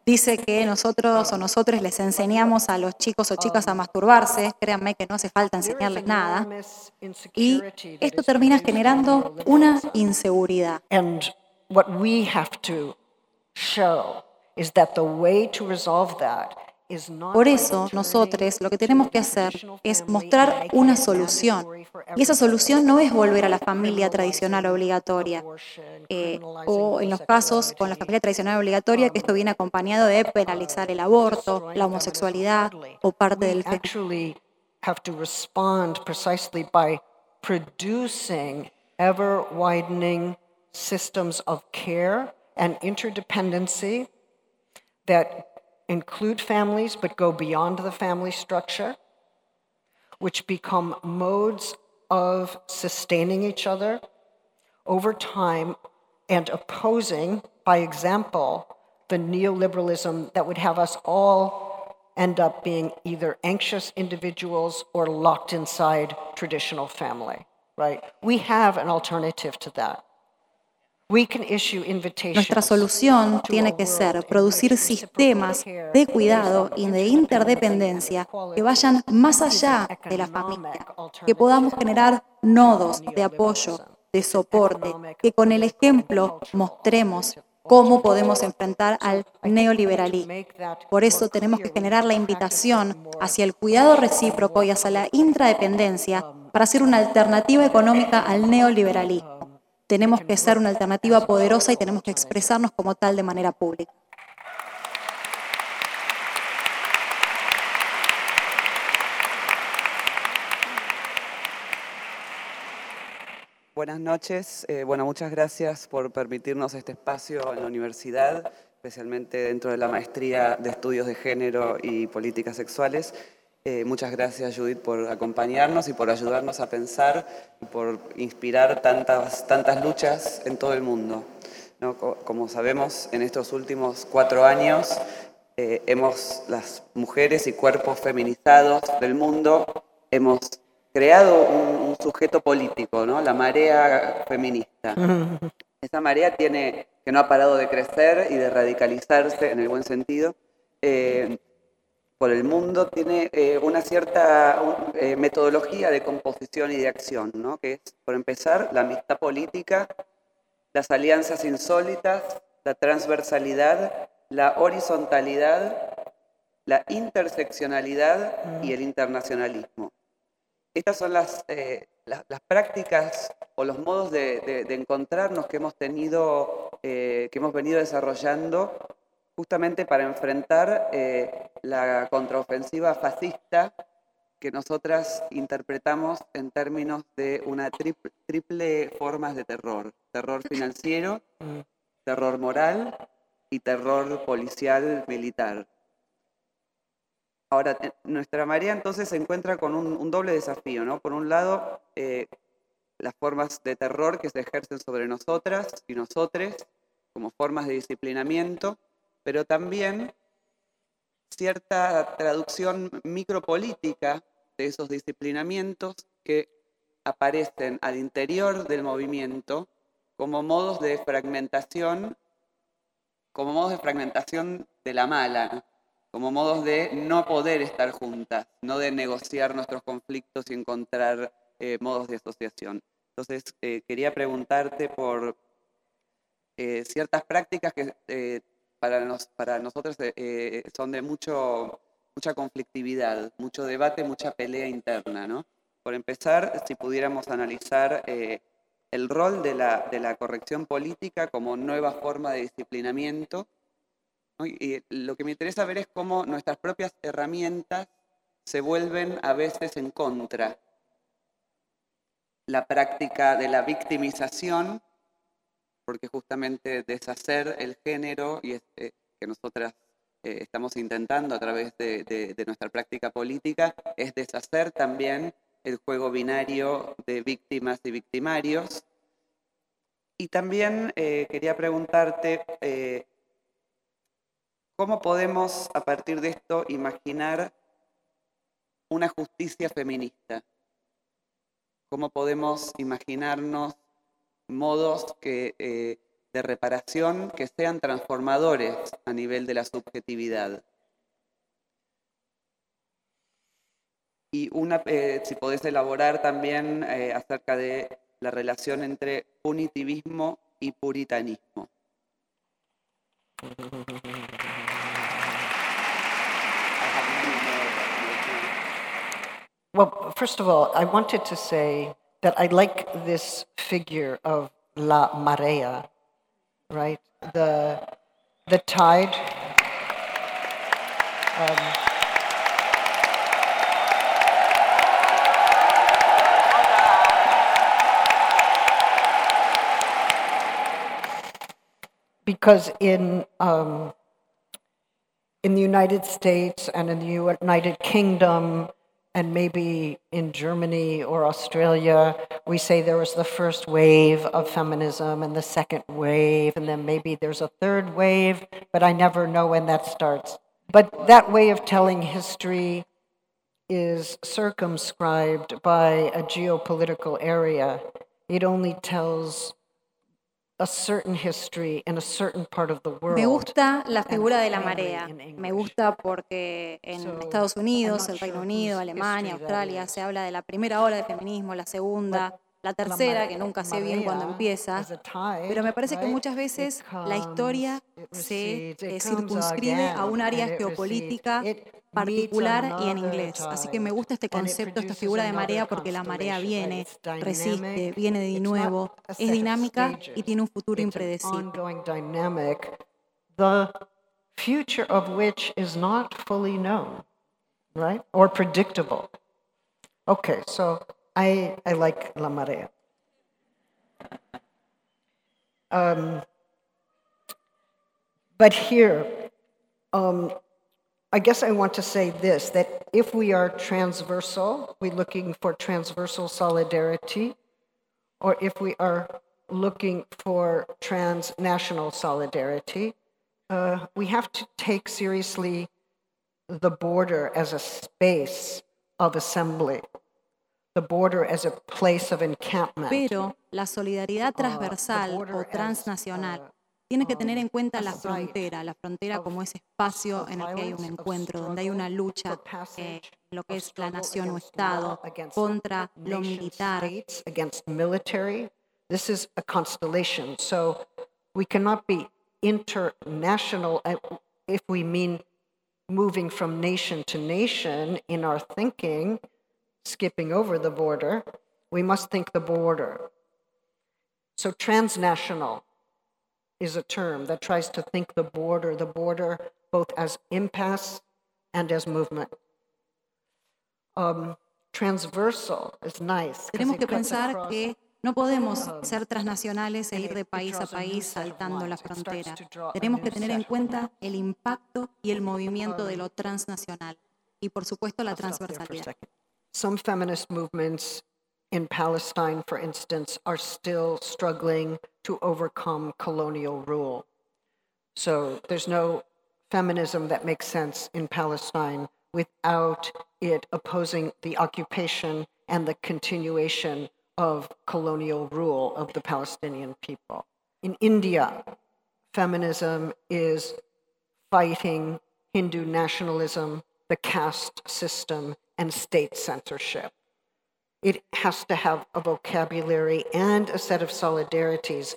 Dice que nosotros o nosotros les enseñamos a los chicos o chicas a masturbarse. Créanme que no hace falta enseñarles nada. Y esto termina generando una inseguridad. What we have to show is that the way to resolve that Por eso nosotros lo que tenemos que hacer es mostrar una solución. Y esa solución no es volver a la familia tradicional obligatoria. eh, o en los casos con la familia tradicional obligatoria, que esto viene acompañado de penalizar el aborto, la homosexualidad o parte del include families but go beyond the family structure, which become modes of sustaining each other over time and opposing, by example, the neoliberalism that would have us all end up being either anxious individuals or locked inside traditional family, right? We have an alternative to that. Nuestra solución tiene que ser producir sistemas de cuidado y de interdependencia que vayan más allá de la familia, que podamos generar nodos de apoyo, de soporte, que con el ejemplo mostremos cómo podemos enfrentar al neoliberalismo. Por eso tenemos que generar la invitación hacia el cuidado recíproco y hacia la intradependencia para hacer una alternativa económica al neoliberalismo tenemos que ser una alternativa poderosa y tenemos que expresarnos como tal de manera pública. Buenas noches. Eh, bueno, muchas gracias por permitirnos este espacio en la universidad, especialmente dentro de la maestría de estudios de género y políticas sexuales. Eh, muchas gracias, Judith, por acompañarnos y por ayudarnos a pensar y por inspirar tantas, tantas luchas en todo el mundo. Como sabemos, en estos últimos cuatro años eh, hemos, las mujeres y cuerpos feminizados del mundo, hemos creado un, sujeto político, ¿no? la marea feminista. Esa marea tiene, que no ha parado de crecer y de radicalizarse en el buen sentido, eh, por el mundo, tiene eh, una cierta eh, metodología de composición y de acción, ¿no? que es, por empezar, la amistad política, las alianzas insólitas, la transversalidad, la horizontalidad, la interseccionalidad y el internacionalismo. Estas son las, eh, prácticas o los modos de, encontrarnos que hemos tenido, que hemos venido desarrollando justamente para enfrentar eh, la contraofensiva fascista que nosotras interpretamos en términos de una triple, triple formas de terror. Terror financiero, mm. terror moral y terror policial militar. Ahora, nuestra marea entonces se encuentra con un, doble desafío, ¿no? Por un lado, eh, las formas de terror que se ejercen sobre nosotras y nosotres como formas de disciplinamiento, pero también cierta traducción micropolítica de esos disciplinamientos que aparecen al interior del movimiento como modos de fragmentación, como modos de fragmentación de la mala, como modos de no poder estar juntas, no de negociar nuestros conflictos y encontrar eh, modos de asociación. Entonces, eh, quería preguntarte por eh, ciertas prácticas que para, nos, para nosotros son de mucho, mucha conflictividad, mucho debate, mucha pelea interna. ¿no? Por empezar, si pudiéramos analizar el rol de la, de la corrección política como nueva forma de disciplinamiento y lo que me interesa ver es cómo nuestras propias herramientas se vuelven a veces en contra. La práctica de la victimización, porque justamente deshacer el género y este, que nosotras eh, estamos intentando a través de, nuestra práctica política, es deshacer también el juego binario de víctimas y victimarios. Y también eh, quería preguntarte, eh, ¿Cómo podemos a partir de esto imaginar una justicia feminista? ¿Cómo podemos imaginarnos modos eh, de reparación que sean transformadores a nivel de la subjetividad? Y una, eh, si podés elaborar también eh, acerca de la relación entre punitivismo y puritanismo. Well, first of all, I wanted to say that I like this figure of La Marea, right? The, the tide. Um, because in um, in the United States and in the United Kingdom and maybe in Germany or Australia, we say there was the first wave of feminism and the second wave, and then maybe there's a third wave, but I never know when that starts. But that way of telling history is circumscribed by a geopolitical area. It only tells Me gusta la figura de la marea. Me gusta porque en Estados Unidos, el Reino Unido, Alemania, Australia se habla de la primera ola de feminismo, la segunda, la tercera, que nunca sé bien cuándo empieza, pero me parece que muchas veces la historia se circunscribe a un área geopolítica particular y en inglés. Así que me gusta este concepto, esta figura de marea, porque la marea viene, resiste, viene de nuevo, es dinámica y tiene un futuro impredecible. The future of which is not fully known, right? Or predictable. Okay, so I, I like La Marea. Um, but here, um, I guess I want to say this that if we are transversal, we're looking for transversal solidarity, or if we are looking for transnational solidarity, uh, we have to take seriously the border as a space of assembly, the border as a place of encampment. Pero la solidaridad uh, transversal o transnacional uh, tiene que tener en cuenta la frontera, la frontera como ese espacio en el que hay un encuentro, donde hay una lucha eh, lo que es la nación o Estado contra lo militar. This is a constellation, so we cannot be international uh, if we mean moving from nation to nation in our thinking, skipping over the border. We must think the border. So transnational is a term that tries to think the border, the border both as impasse and as movement. Um, transversal is nice. Tenemos que pensar que no podemos um, ser transnacionales e ir de país a país saltando la frontera. Tenemos que tener en cuenta el impacto y el movimiento de lo transnacional y por supuesto la transversalidad. Some feminist movements in Palestine, for instance, are still struggling to overcome colonial rule. So there's no feminism that makes sense in Palestine without it opposing the occupation and the continuation of colonial rule of the Palestinian people. In India, feminism is fighting Hindu nationalism, the caste system, and state censorship. It has to have a vocabulary and a set of solidarities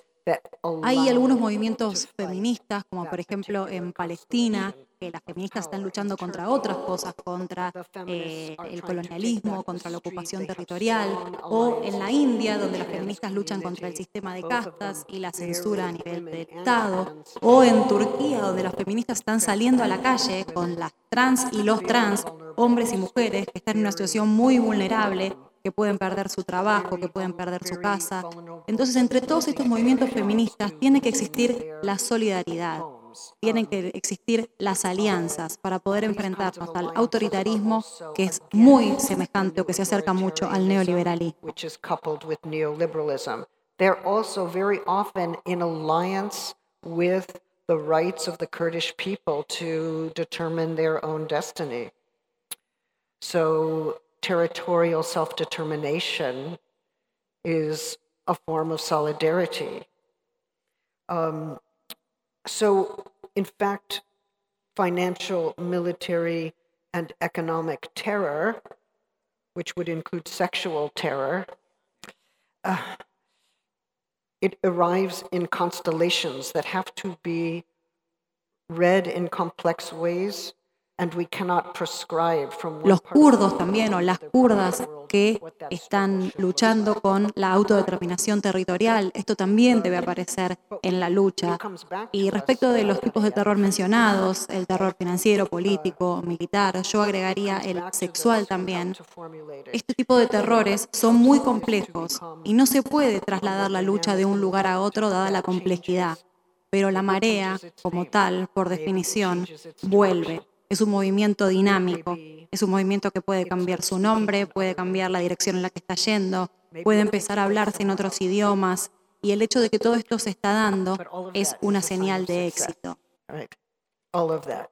Hay algunos movimientos feministas, como por ejemplo en Palestina, que las feministas están luchando contra otras cosas, contra eh, el colonialismo, contra la ocupación territorial, o en la India, donde las feministas luchan contra el sistema de castas y la censura a nivel del Estado, o en Turquía, donde las feministas están saliendo a la calle con las trans y los trans, hombres y mujeres, que están en una situación muy vulnerable que pueden perder su trabajo, que pueden perder su casa. Entonces, entre todos estos movimientos feministas tiene que existir la solidaridad, tienen que existir las alianzas para poder enfrentarnos al autoritarismo que es muy semejante o que se acerca mucho al neoliberalismo. They're also very often in alliance with the rights of the Kurdish people to determine their own destiny. So territorial self determination is a form of solidarity. Um, so, in fact, financial, military, and economic terror, which would include sexual terror, uh, it arrives in constellations that have to be read in complex ways Los kurdos también, o las kurdas que están luchando con la autodeterminación territorial, esto también debe aparecer en la lucha. Y respecto de los tipos de terror mencionados, el terror financiero, político, militar, yo agregaría el sexual también. Este tipo de terrores son muy complejos y no se puede trasladar la lucha de un lugar a otro dada la complejidad. Pero la marea, como tal, por definición, vuelve es un movimiento dinámico, es un movimiento que puede cambiar su nombre, puede cambiar la dirección en la que está yendo, puede empezar a hablarse en otros idiomas y el hecho de que todo esto se está dando es una señal de éxito. All of that.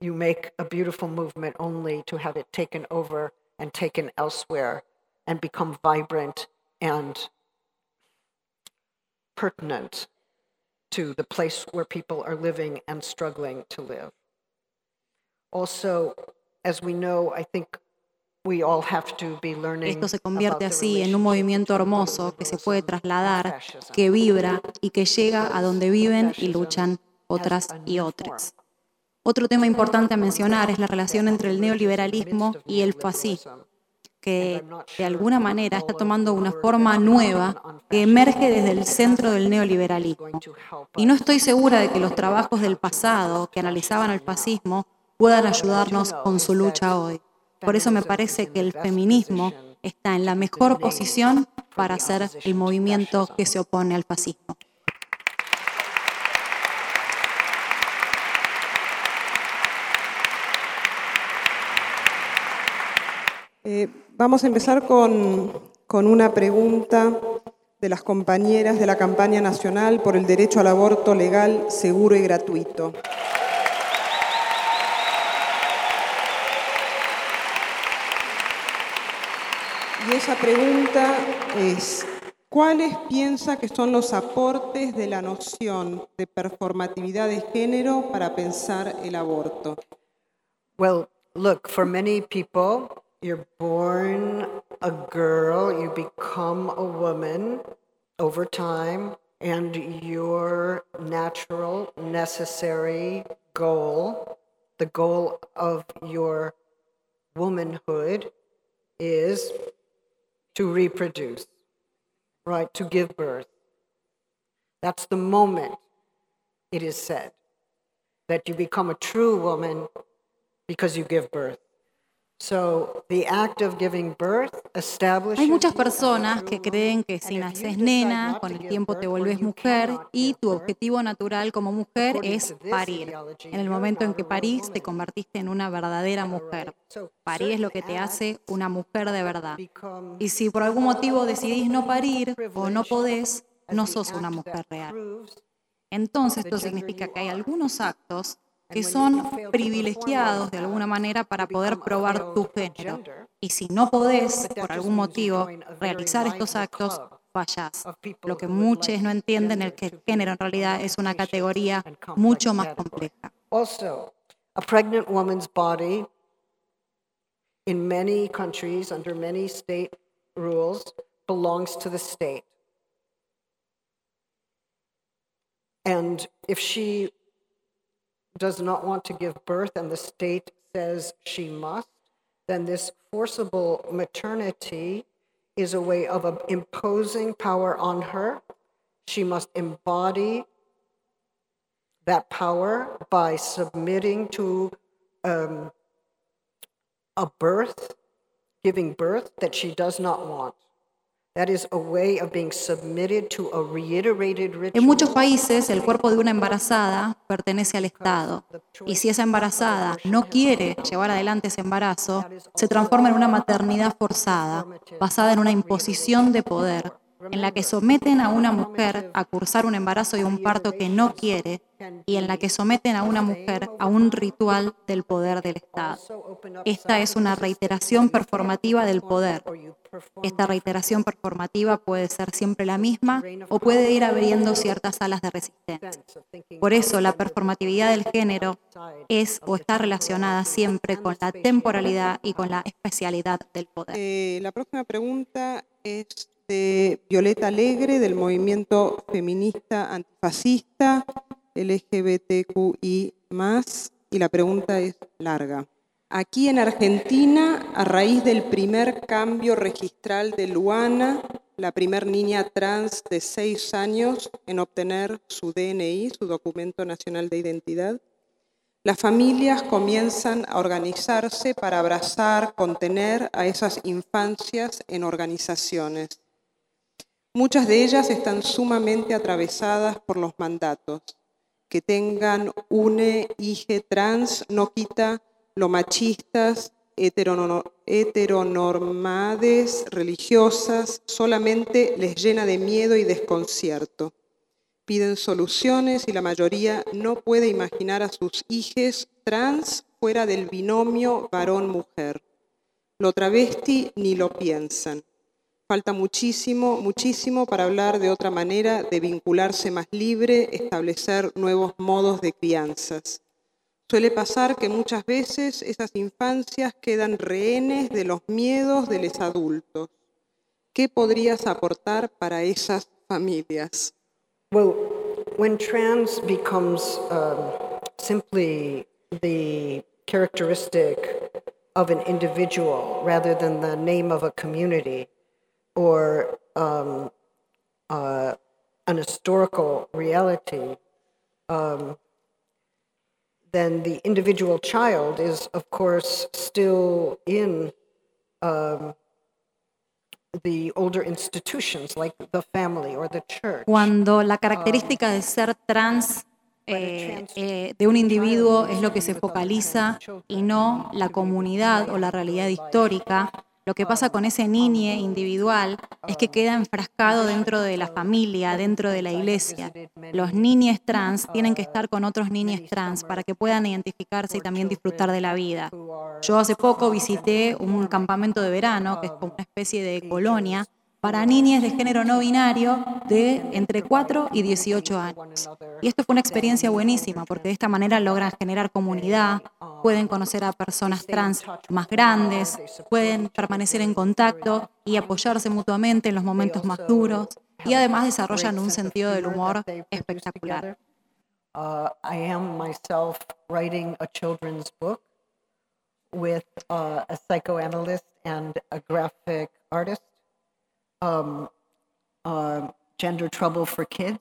You make a beautiful movement only to have it taken over and taken elsewhere and become vibrant and pertinent to the place where people are living and struggling to live. Esto se convierte así en un movimiento hermoso que se puede trasladar, que vibra y que llega a donde viven y luchan otras y otras. Otro tema importante a mencionar es la relación entre el neoliberalismo y el fascismo, que de alguna manera está tomando una forma nueva que emerge desde el centro del neoliberalismo. Y no estoy segura de que los trabajos del pasado que analizaban el fascismo puedan ayudarnos con su lucha hoy. Por eso me parece que el feminismo está en la mejor posición para hacer el movimiento que se opone al fascismo. Eh, vamos a empezar con, con una pregunta de las compañeras de la campaña nacional por el derecho al aborto legal, seguro y gratuito. Y esa pregunta es, ¿cuáles piensa que son los aportes de la noción de performatividad de género para pensar el aborto? Well, look, for many people, you're born a girl, you become a woman over time, and your natural, necessary goal, the goal of your womanhood, is to reproduce, right? To give birth. That's the moment, it is said, that you become a true woman because you give birth. Hay muchas personas que creen que si naces nena, con el tiempo te vuelves mujer y tu objetivo natural como mujer es parir. En el momento en que parís, te convertiste en una verdadera mujer. Parir es lo que te hace una mujer de verdad. Y si por algún motivo decidís no parir o no podés, no sos una mujer real. Entonces esto significa que hay algunos actos que son privilegiados de alguna manera para poder probar tu género. Y si no podés, por algún motivo, realizar estos actos, fallás. Lo que muchos no entienden es que el género en realidad es una categoría mucho más compleja. A pregnant woman's body in many countries under many state rules belongs to the state. And if she does not want to give birth and the state says she must, then this forcible maternity is a way of imposing power on her. She must embody that power by submitting to um, a birth, giving birth that she does not want. En muchos países el cuerpo de una embarazada pertenece al Estado. Y si esa embarazada no quiere llevar adelante ese embarazo, se transforma en una maternidad forzada, basada en una imposición de poder en la que someten a una mujer a cursar un embarazo y un parto que no quiere y en la que someten a una mujer a un ritual del poder del Estado. Esta es una reiteración performativa del poder. Esta reiteración performativa puede ser siempre la misma o puede ir abriendo ciertas alas de resistencia. Por eso la performatividad del género es o está relacionada siempre con la temporalidad y con la especialidad del poder. Eh, la próxima pregunta es de Violeta Alegre del movimiento feminista antifascista LGBTQI y la pregunta es larga. Aquí en Argentina, a raíz del primer cambio registral de Luana, la primer niña trans de seis años en obtener su DNI, su documento nacional de identidad, las familias comienzan a organizarse para abrazar, contener a esas infancias en organizaciones. Muchas de ellas están sumamente atravesadas por los mandatos. Que tengan une, hije trans no quita lo machistas, heteronormades, religiosas, solamente les llena de miedo y desconcierto. Piden soluciones y la mayoría no puede imaginar a sus hijes trans fuera del binomio varón-mujer. Lo travesti ni lo piensan. Falta muchísimo, muchísimo para hablar de otra manera de vincularse más libre, establecer nuevos modos de crianzas. Suele pasar que muchas veces esas infancias quedan rehenes de los miedos de los adultos. ¿Qué podrías aportar para esas familias? Well, when trans becomes um, the characteristic of an individual rather than the name of a community, or um, uh, an historical reality, um, then the individual child is, of course, still in um, the older institutions like the family or the church. Cuando la característica de ser trans eh, eh, de un individuo es lo que se focaliza y no la comunidad o la realidad histórica, Lo que pasa con ese niño individual es que queda enfrascado dentro de la familia, dentro de la iglesia. Los niños trans tienen que estar con otros niños trans para que puedan identificarse y también disfrutar de la vida. Yo hace poco visité un campamento de verano, que es como una especie de colonia, para niñas de género no binario de entre 4 y 18 años. Y esto fue una experiencia buenísima porque de esta manera logran generar comunidad, pueden conocer a personas trans más grandes, pueden permanecer en contacto y apoyarse mutuamente en los momentos más duros y además desarrollan un sentido del humor espectacular. Uh, I am uh, a psychoanalyst and a graphic artist. Um, uh, Gender Trouble for Kids.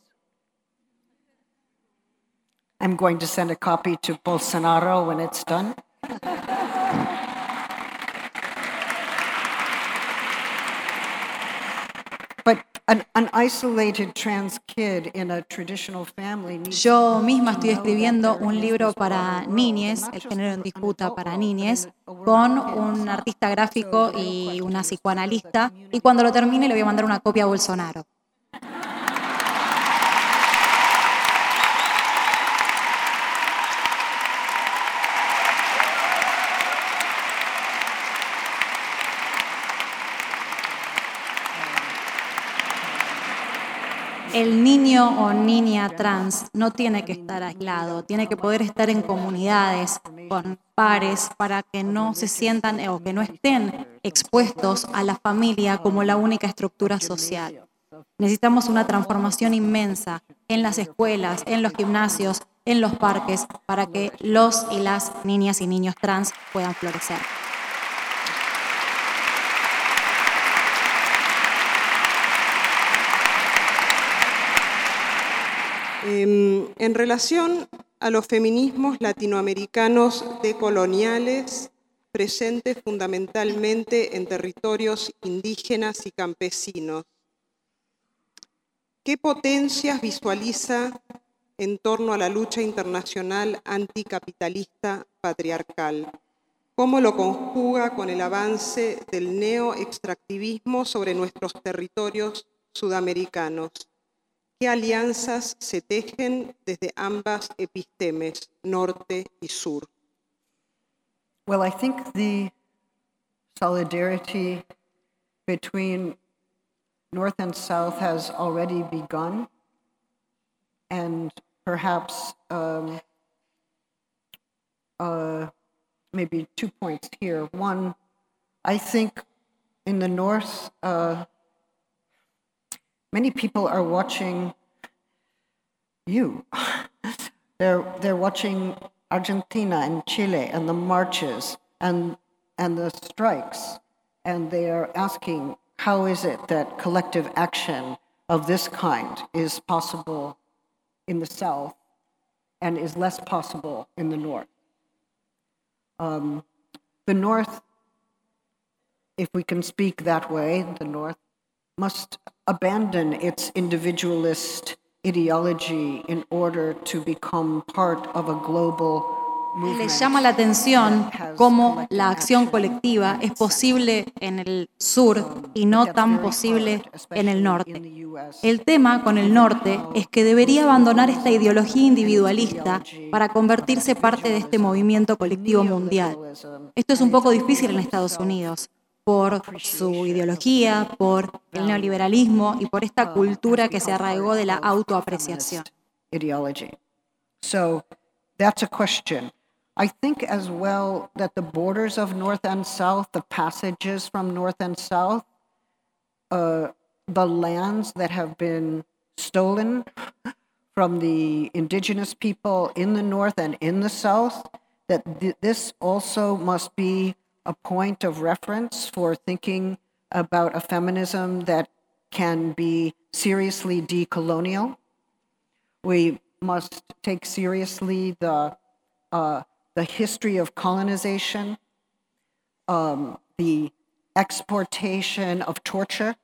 I'm going to send a copy to Bolsonaro when it's done. Yo misma estoy escribiendo un libro para niñes, el género en disputa para niñes, con un artista gráfico y una psicoanalista, y cuando lo termine le voy a mandar una copia a Bolsonaro. El niño o niña trans no tiene que estar aislado, tiene que poder estar en comunidades con pares para que no se sientan o que no estén expuestos a la familia como la única estructura social. Necesitamos una transformación inmensa en las escuelas, en los gimnasios, en los parques, para que los y las niñas y niños trans puedan florecer. Em, en relación a los feminismos latinoamericanos decoloniales presentes fundamentalmente en territorios indígenas y campesinos, ¿qué potencias visualiza en torno a la lucha internacional anticapitalista patriarcal? ¿Cómo lo conjuga con el avance del neoextractivismo sobre nuestros territorios sudamericanos? ¿Qué alianzas se tejen desde ambas epistemes, norte y sur? Well, I think the solidarity between North and South has already begun, and perhaps um, uh, maybe two points here. One, I think in the North, uh, many people are watching you. they're, they're watching Argentina and Chile and the marches and, and the strikes, and they are asking how is it that collective action of this kind is possible in the South and is less possible in the North? Um, the North, if we can speak that way, the North must abandon its individualist ideology in order to become part of a global le llama la atención cómo la acción colectiva es posible en el sur y no tan posible en el norte. El tema con el norte es que debería abandonar esta ideología individualista para convertirse parte de este movimiento colectivo mundial. Esto es un poco difícil en Estados Unidos por su ideología, por el neoliberalismo y por esta cultura que se arraigó de la autoapreciación. So that's a question. I think as well that the borders of North and South, the passages from North and South, uh, the lands that have been stolen from the indigenous people in the North and in the South, that th- this also must be a point of reference for thinking about a feminism that can be seriously decolonial. We must take seriously the, uh, the history of colonization, um, the exportation of torture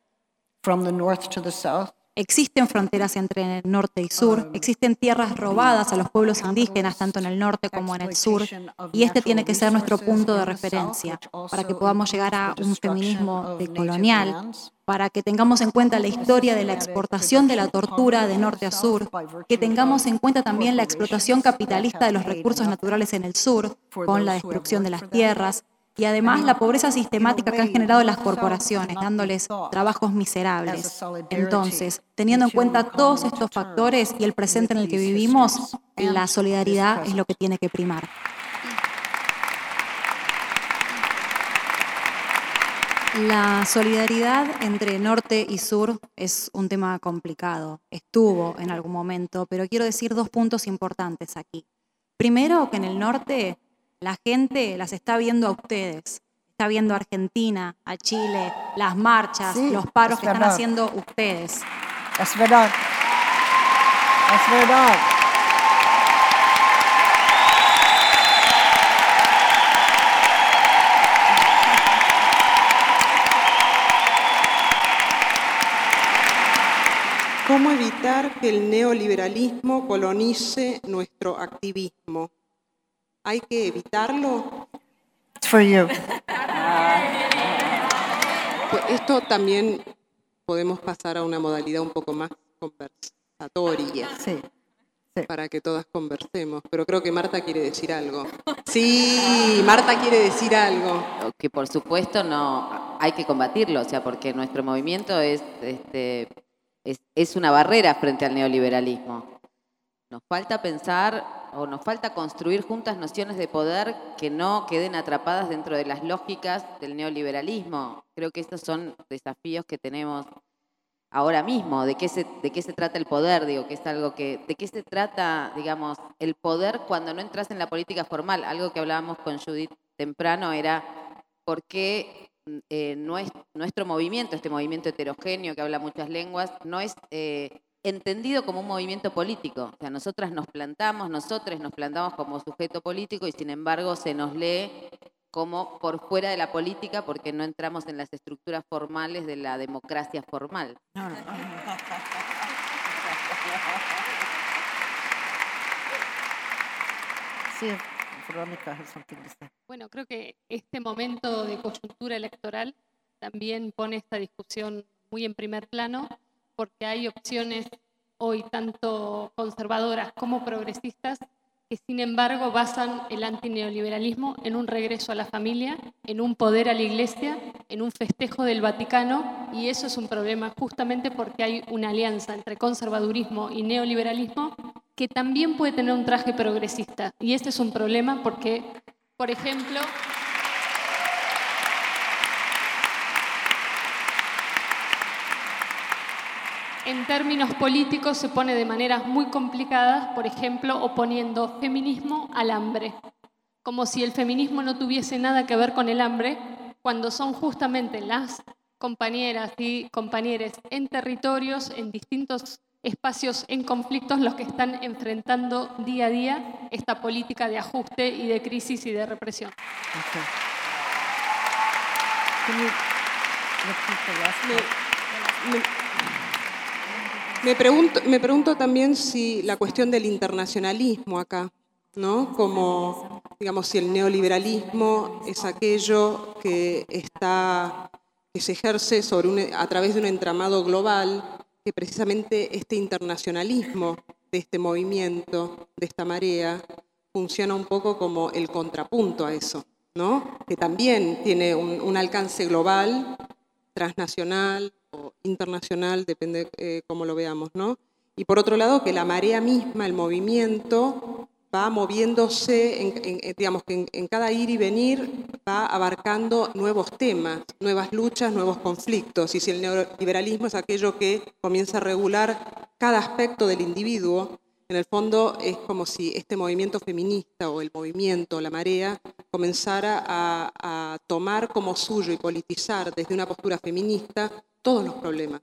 from the north to the south. Existen fronteras entre norte y sur, existen tierras robadas a los pueblos indígenas, tanto en el norte como en el sur, y este tiene que ser nuestro punto de referencia para que podamos llegar a un feminismo decolonial, para que tengamos en cuenta la historia de la exportación de la tortura de norte a sur, que tengamos en cuenta también la explotación capitalista de los recursos naturales en el sur, con la destrucción de las tierras, y además la pobreza sistemática que han generado las corporaciones, dándoles trabajos miserables. Entonces, teniendo en cuenta todos estos factores y el presente en el que vivimos, la solidaridad es lo que tiene que primar. La solidaridad entre norte y sur es un tema complicado. Estuvo en algún momento, pero quiero decir dos puntos importantes aquí. Primero, que en el norte la gente las está viendo a ustedes, está viendo a Argentina, a Chile, las marchas, los paros que están haciendo ustedes. Es verdad. Es verdad. ¿Cómo evitar que el neoliberalismo colonice nuestro activismo? ¿Hay que evitarlo? It's for you. Pues esto también podemos pasar a una modalidad un poco más conversatoria. Sí. Para que todas conversemos. Pero creo que Marta quiere decir algo. Sí, Marta quiere decir algo. Que por supuesto no hay que combatirlo, o sea, porque nuestro movimiento es, este, es, es una barrera frente al neoliberalismo. Nos falta pensar o nos falta construir juntas nociones de poder que no queden atrapadas dentro de las lógicas del neoliberalismo. Creo que estos son desafíos que tenemos ahora mismo, de qué se, de qué se trata el poder, digo, que es algo que, de qué se trata, digamos, el poder cuando no entras en la política formal. Algo que hablábamos con Judith temprano era por qué eh, nuestro movimiento, este movimiento heterogéneo que habla muchas lenguas, no es eh, entendido como un movimiento político. O sea, nosotras nos plantamos, nosotros nos plantamos como sujeto político y sin embargo se nos lee como por fuera de la política porque no entramos en las estructuras formales de la democracia formal. Sí, Verónica, Bueno, creo que este momento de coyuntura electoral también pone esta discusión muy en primer plano porque hay opciones hoy tanto conservadoras como progresistas que sin embargo basan el antineoliberalismo en un regreso a la familia, en un poder a la iglesia, en un festejo del Vaticano, y eso es un problema justamente porque hay una alianza entre conservadurismo y neoliberalismo que también puede tener un traje progresista. Y este es un problema porque, por ejemplo, en términos políticos se pone de maneras muy complicadas, por ejemplo, oponiendo feminismo al hambre, como si el feminismo no tuviese nada que ver con el hambre, cuando son justamente las compañeras y compañeros en territorios, en distintos espacios en conflictos, los que están enfrentando día a día esta política de ajuste y de crisis y de represión. Me pregunto, me pregunto también si la cuestión del internacionalismo acá, ¿no? Como, digamos, si el neoliberalismo es aquello que está que se ejerce sobre a través de un entramado global, que precisamente este internacionalismo de este movimiento, de esta marea, funciona un poco como el contrapunto a eso, ¿no? Que también tiene un, un alcance global, transnacional, internacional, depende eh, cómo lo veamos, ¿no? Y por otro lado, que la marea misma, el movimiento, va moviéndose, en, digamos que en, cada ir y venir va abarcando nuevos temas, nuevas luchas, nuevos conflictos. Y si el neoliberalismo es aquello que comienza a regular cada aspecto del individuo, en el fondo es como si este movimiento feminista o el movimiento, la marea, comenzara a tomar como suyo y politizar desde una postura feminista todos los problemas.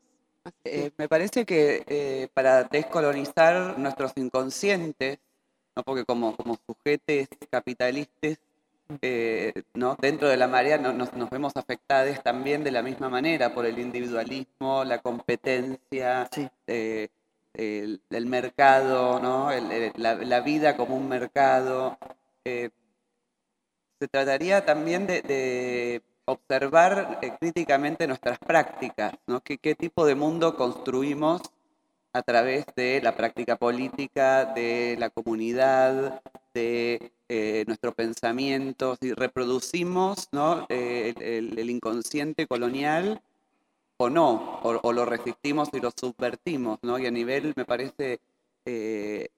Eh, me parece que eh, para descolonizar nuestros inconscientes, ¿no? porque como, como sujetes capitalistas eh, ¿no? dentro de la marea nos, vemos afectados también de la misma manera por el individualismo, la competencia, eh, el, mercado, ¿no? la, vida como un mercado. Eh, se trataría también de, observar críticamente nuestras prácticas, ¿no? ¿Qué, ¿Qué tipo de mundo construimos a través de la práctica política, de la comunidad, de eh, nuestro pensamiento, si reproducimos ¿no? Eh, el, inconsciente colonial o no, o, lo resistimos y lo subvertimos, ¿no? Y a nivel, me parece, eh,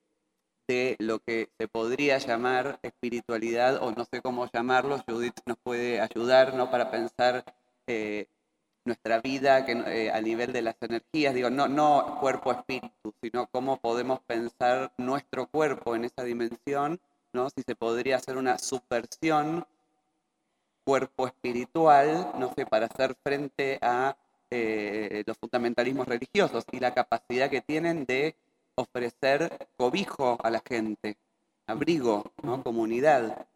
de lo que se podría llamar espiritualidad, o no sé cómo llamarlo, Judith nos puede ayudar, ¿no? Para pensar nuestra vida que, a nivel de las energías, digo, no, no cuerpo-espíritu, sino cómo podemos pensar nuestro cuerpo en esa dimensión si se podría hacer una subversión cuerpo espiritual, no sé, para hacer frente a eh, los fundamentalismos religiosos y la capacidad que tienen de ofrecer cobijo a la gente, abrigo, ¿no? comunidad.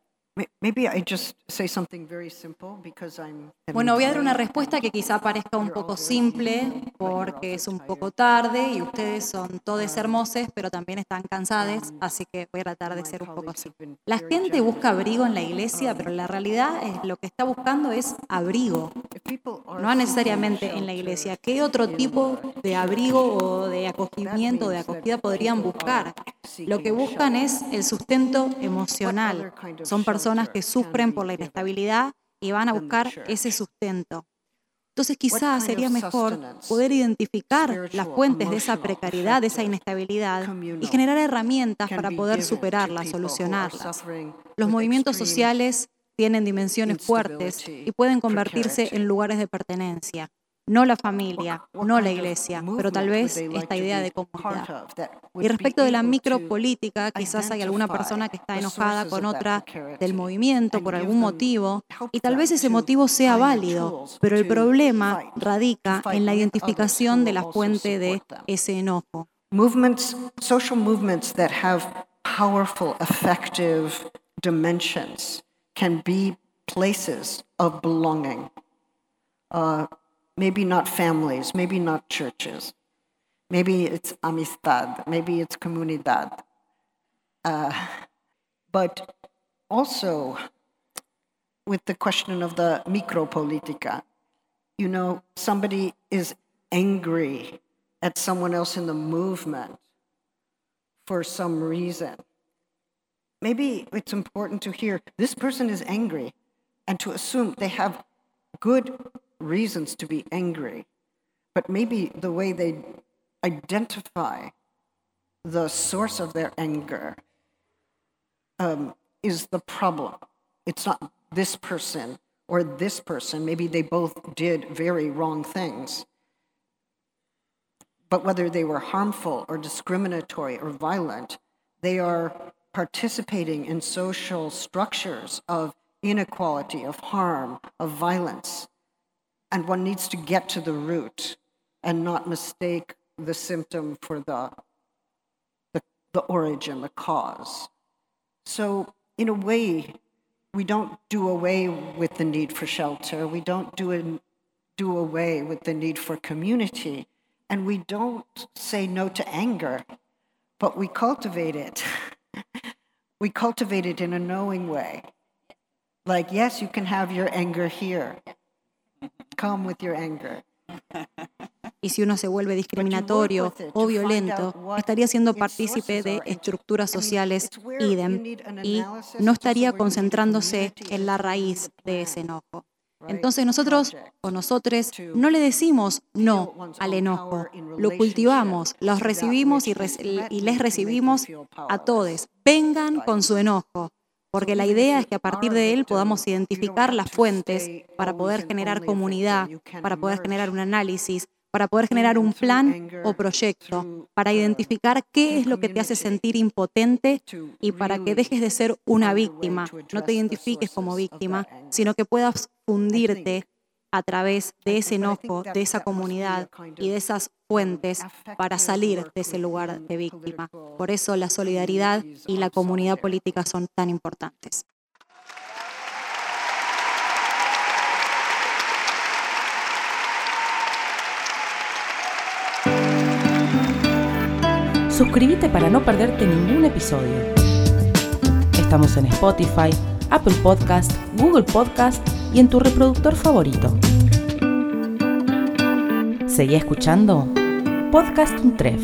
Bueno, voy a dar una respuesta que quizá parezca un poco simple porque es un poco tarde y ustedes son todos hermosos, pero también están cansados, um, así que voy a tratar de ser un poco así. La gente busca abrigo en la iglesia, pero la realidad es lo que está buscando es abrigo, no necesariamente en la iglesia. ¿Qué otro tipo de abrigo o de acogimiento o de acogida podrían buscar? Lo que buscan es el sustento emocional. Son personas personas que sufren por la inestabilidad y van a buscar ese sustento. Entonces quizás sería mejor poder identificar las fuentes de esa precariedad, de esa inestabilidad y generar herramientas para poder superarlas, solucionarlas. Los movimientos sociales tienen dimensiones fuertes y pueden convertirse en lugares de pertenencia no la familia, no la iglesia, pero tal vez esta idea de comunidad. Y respecto de la micropolítica, quizás hay alguna persona que está enojada con otra del movimiento por algún motivo, y tal vez ese motivo sea válido, pero el problema radica en la identificación de la fuente de ese enojo. Movements, social movements that have powerful, effective dimensions can be places of belonging. Uh, maybe not families, maybe not churches. Maybe it's amistad, maybe it's comunidad. Uh, but also with the question of the micropolitica, you know, somebody is angry at someone else in the movement for some reason. Maybe it's important to hear this person is angry and to assume they have good reasons to be angry, but maybe the way they identify the source of their anger um, is the problem. It's not this person or this person. Maybe they both did very wrong things. But whether they were harmful or discriminatory or violent, they are participating in social structures of inequality, of harm, of violence. And one needs to get to the root and not mistake the symptom for the, the, the origin, the cause. So, in a way, we don't do away with the need for shelter. We don't do, a, do away with the need for community. And we don't say no to anger, but we cultivate it. we cultivate it in a knowing way. Like, yes, you can have your anger here. Come with your anger. Y si uno se vuelve discriminatorio o violento, estaría siendo partícipe de estructuras sociales idem y no estaría concentrándose en la raíz de ese enojo. Entonces nosotros o nosotros no le decimos no al enojo, lo cultivamos, los recibimos y, y les recibimos a todos. Vengan con su enojo, porque la idea es que a partir de él podamos identificar las fuentes para poder generar comunidad, para poder generar un análisis, para poder generar un plan o proyecto, para identificar qué es lo que te hace sentir impotente y para que dejes de ser una víctima, no te identifiques como víctima, sino que puedas fundirte a través de ese enojo, de esa comunidad y de esas fuentes para salir de ese lugar de víctima. Por eso la solidaridad y la comunidad política son tan importantes. Suscríbete para no perderte ningún episodio. Estamos en Spotify, Apple Podcast, Google Podcast y en tu reproductor favorito. Seguí escuchando Podcast Untref.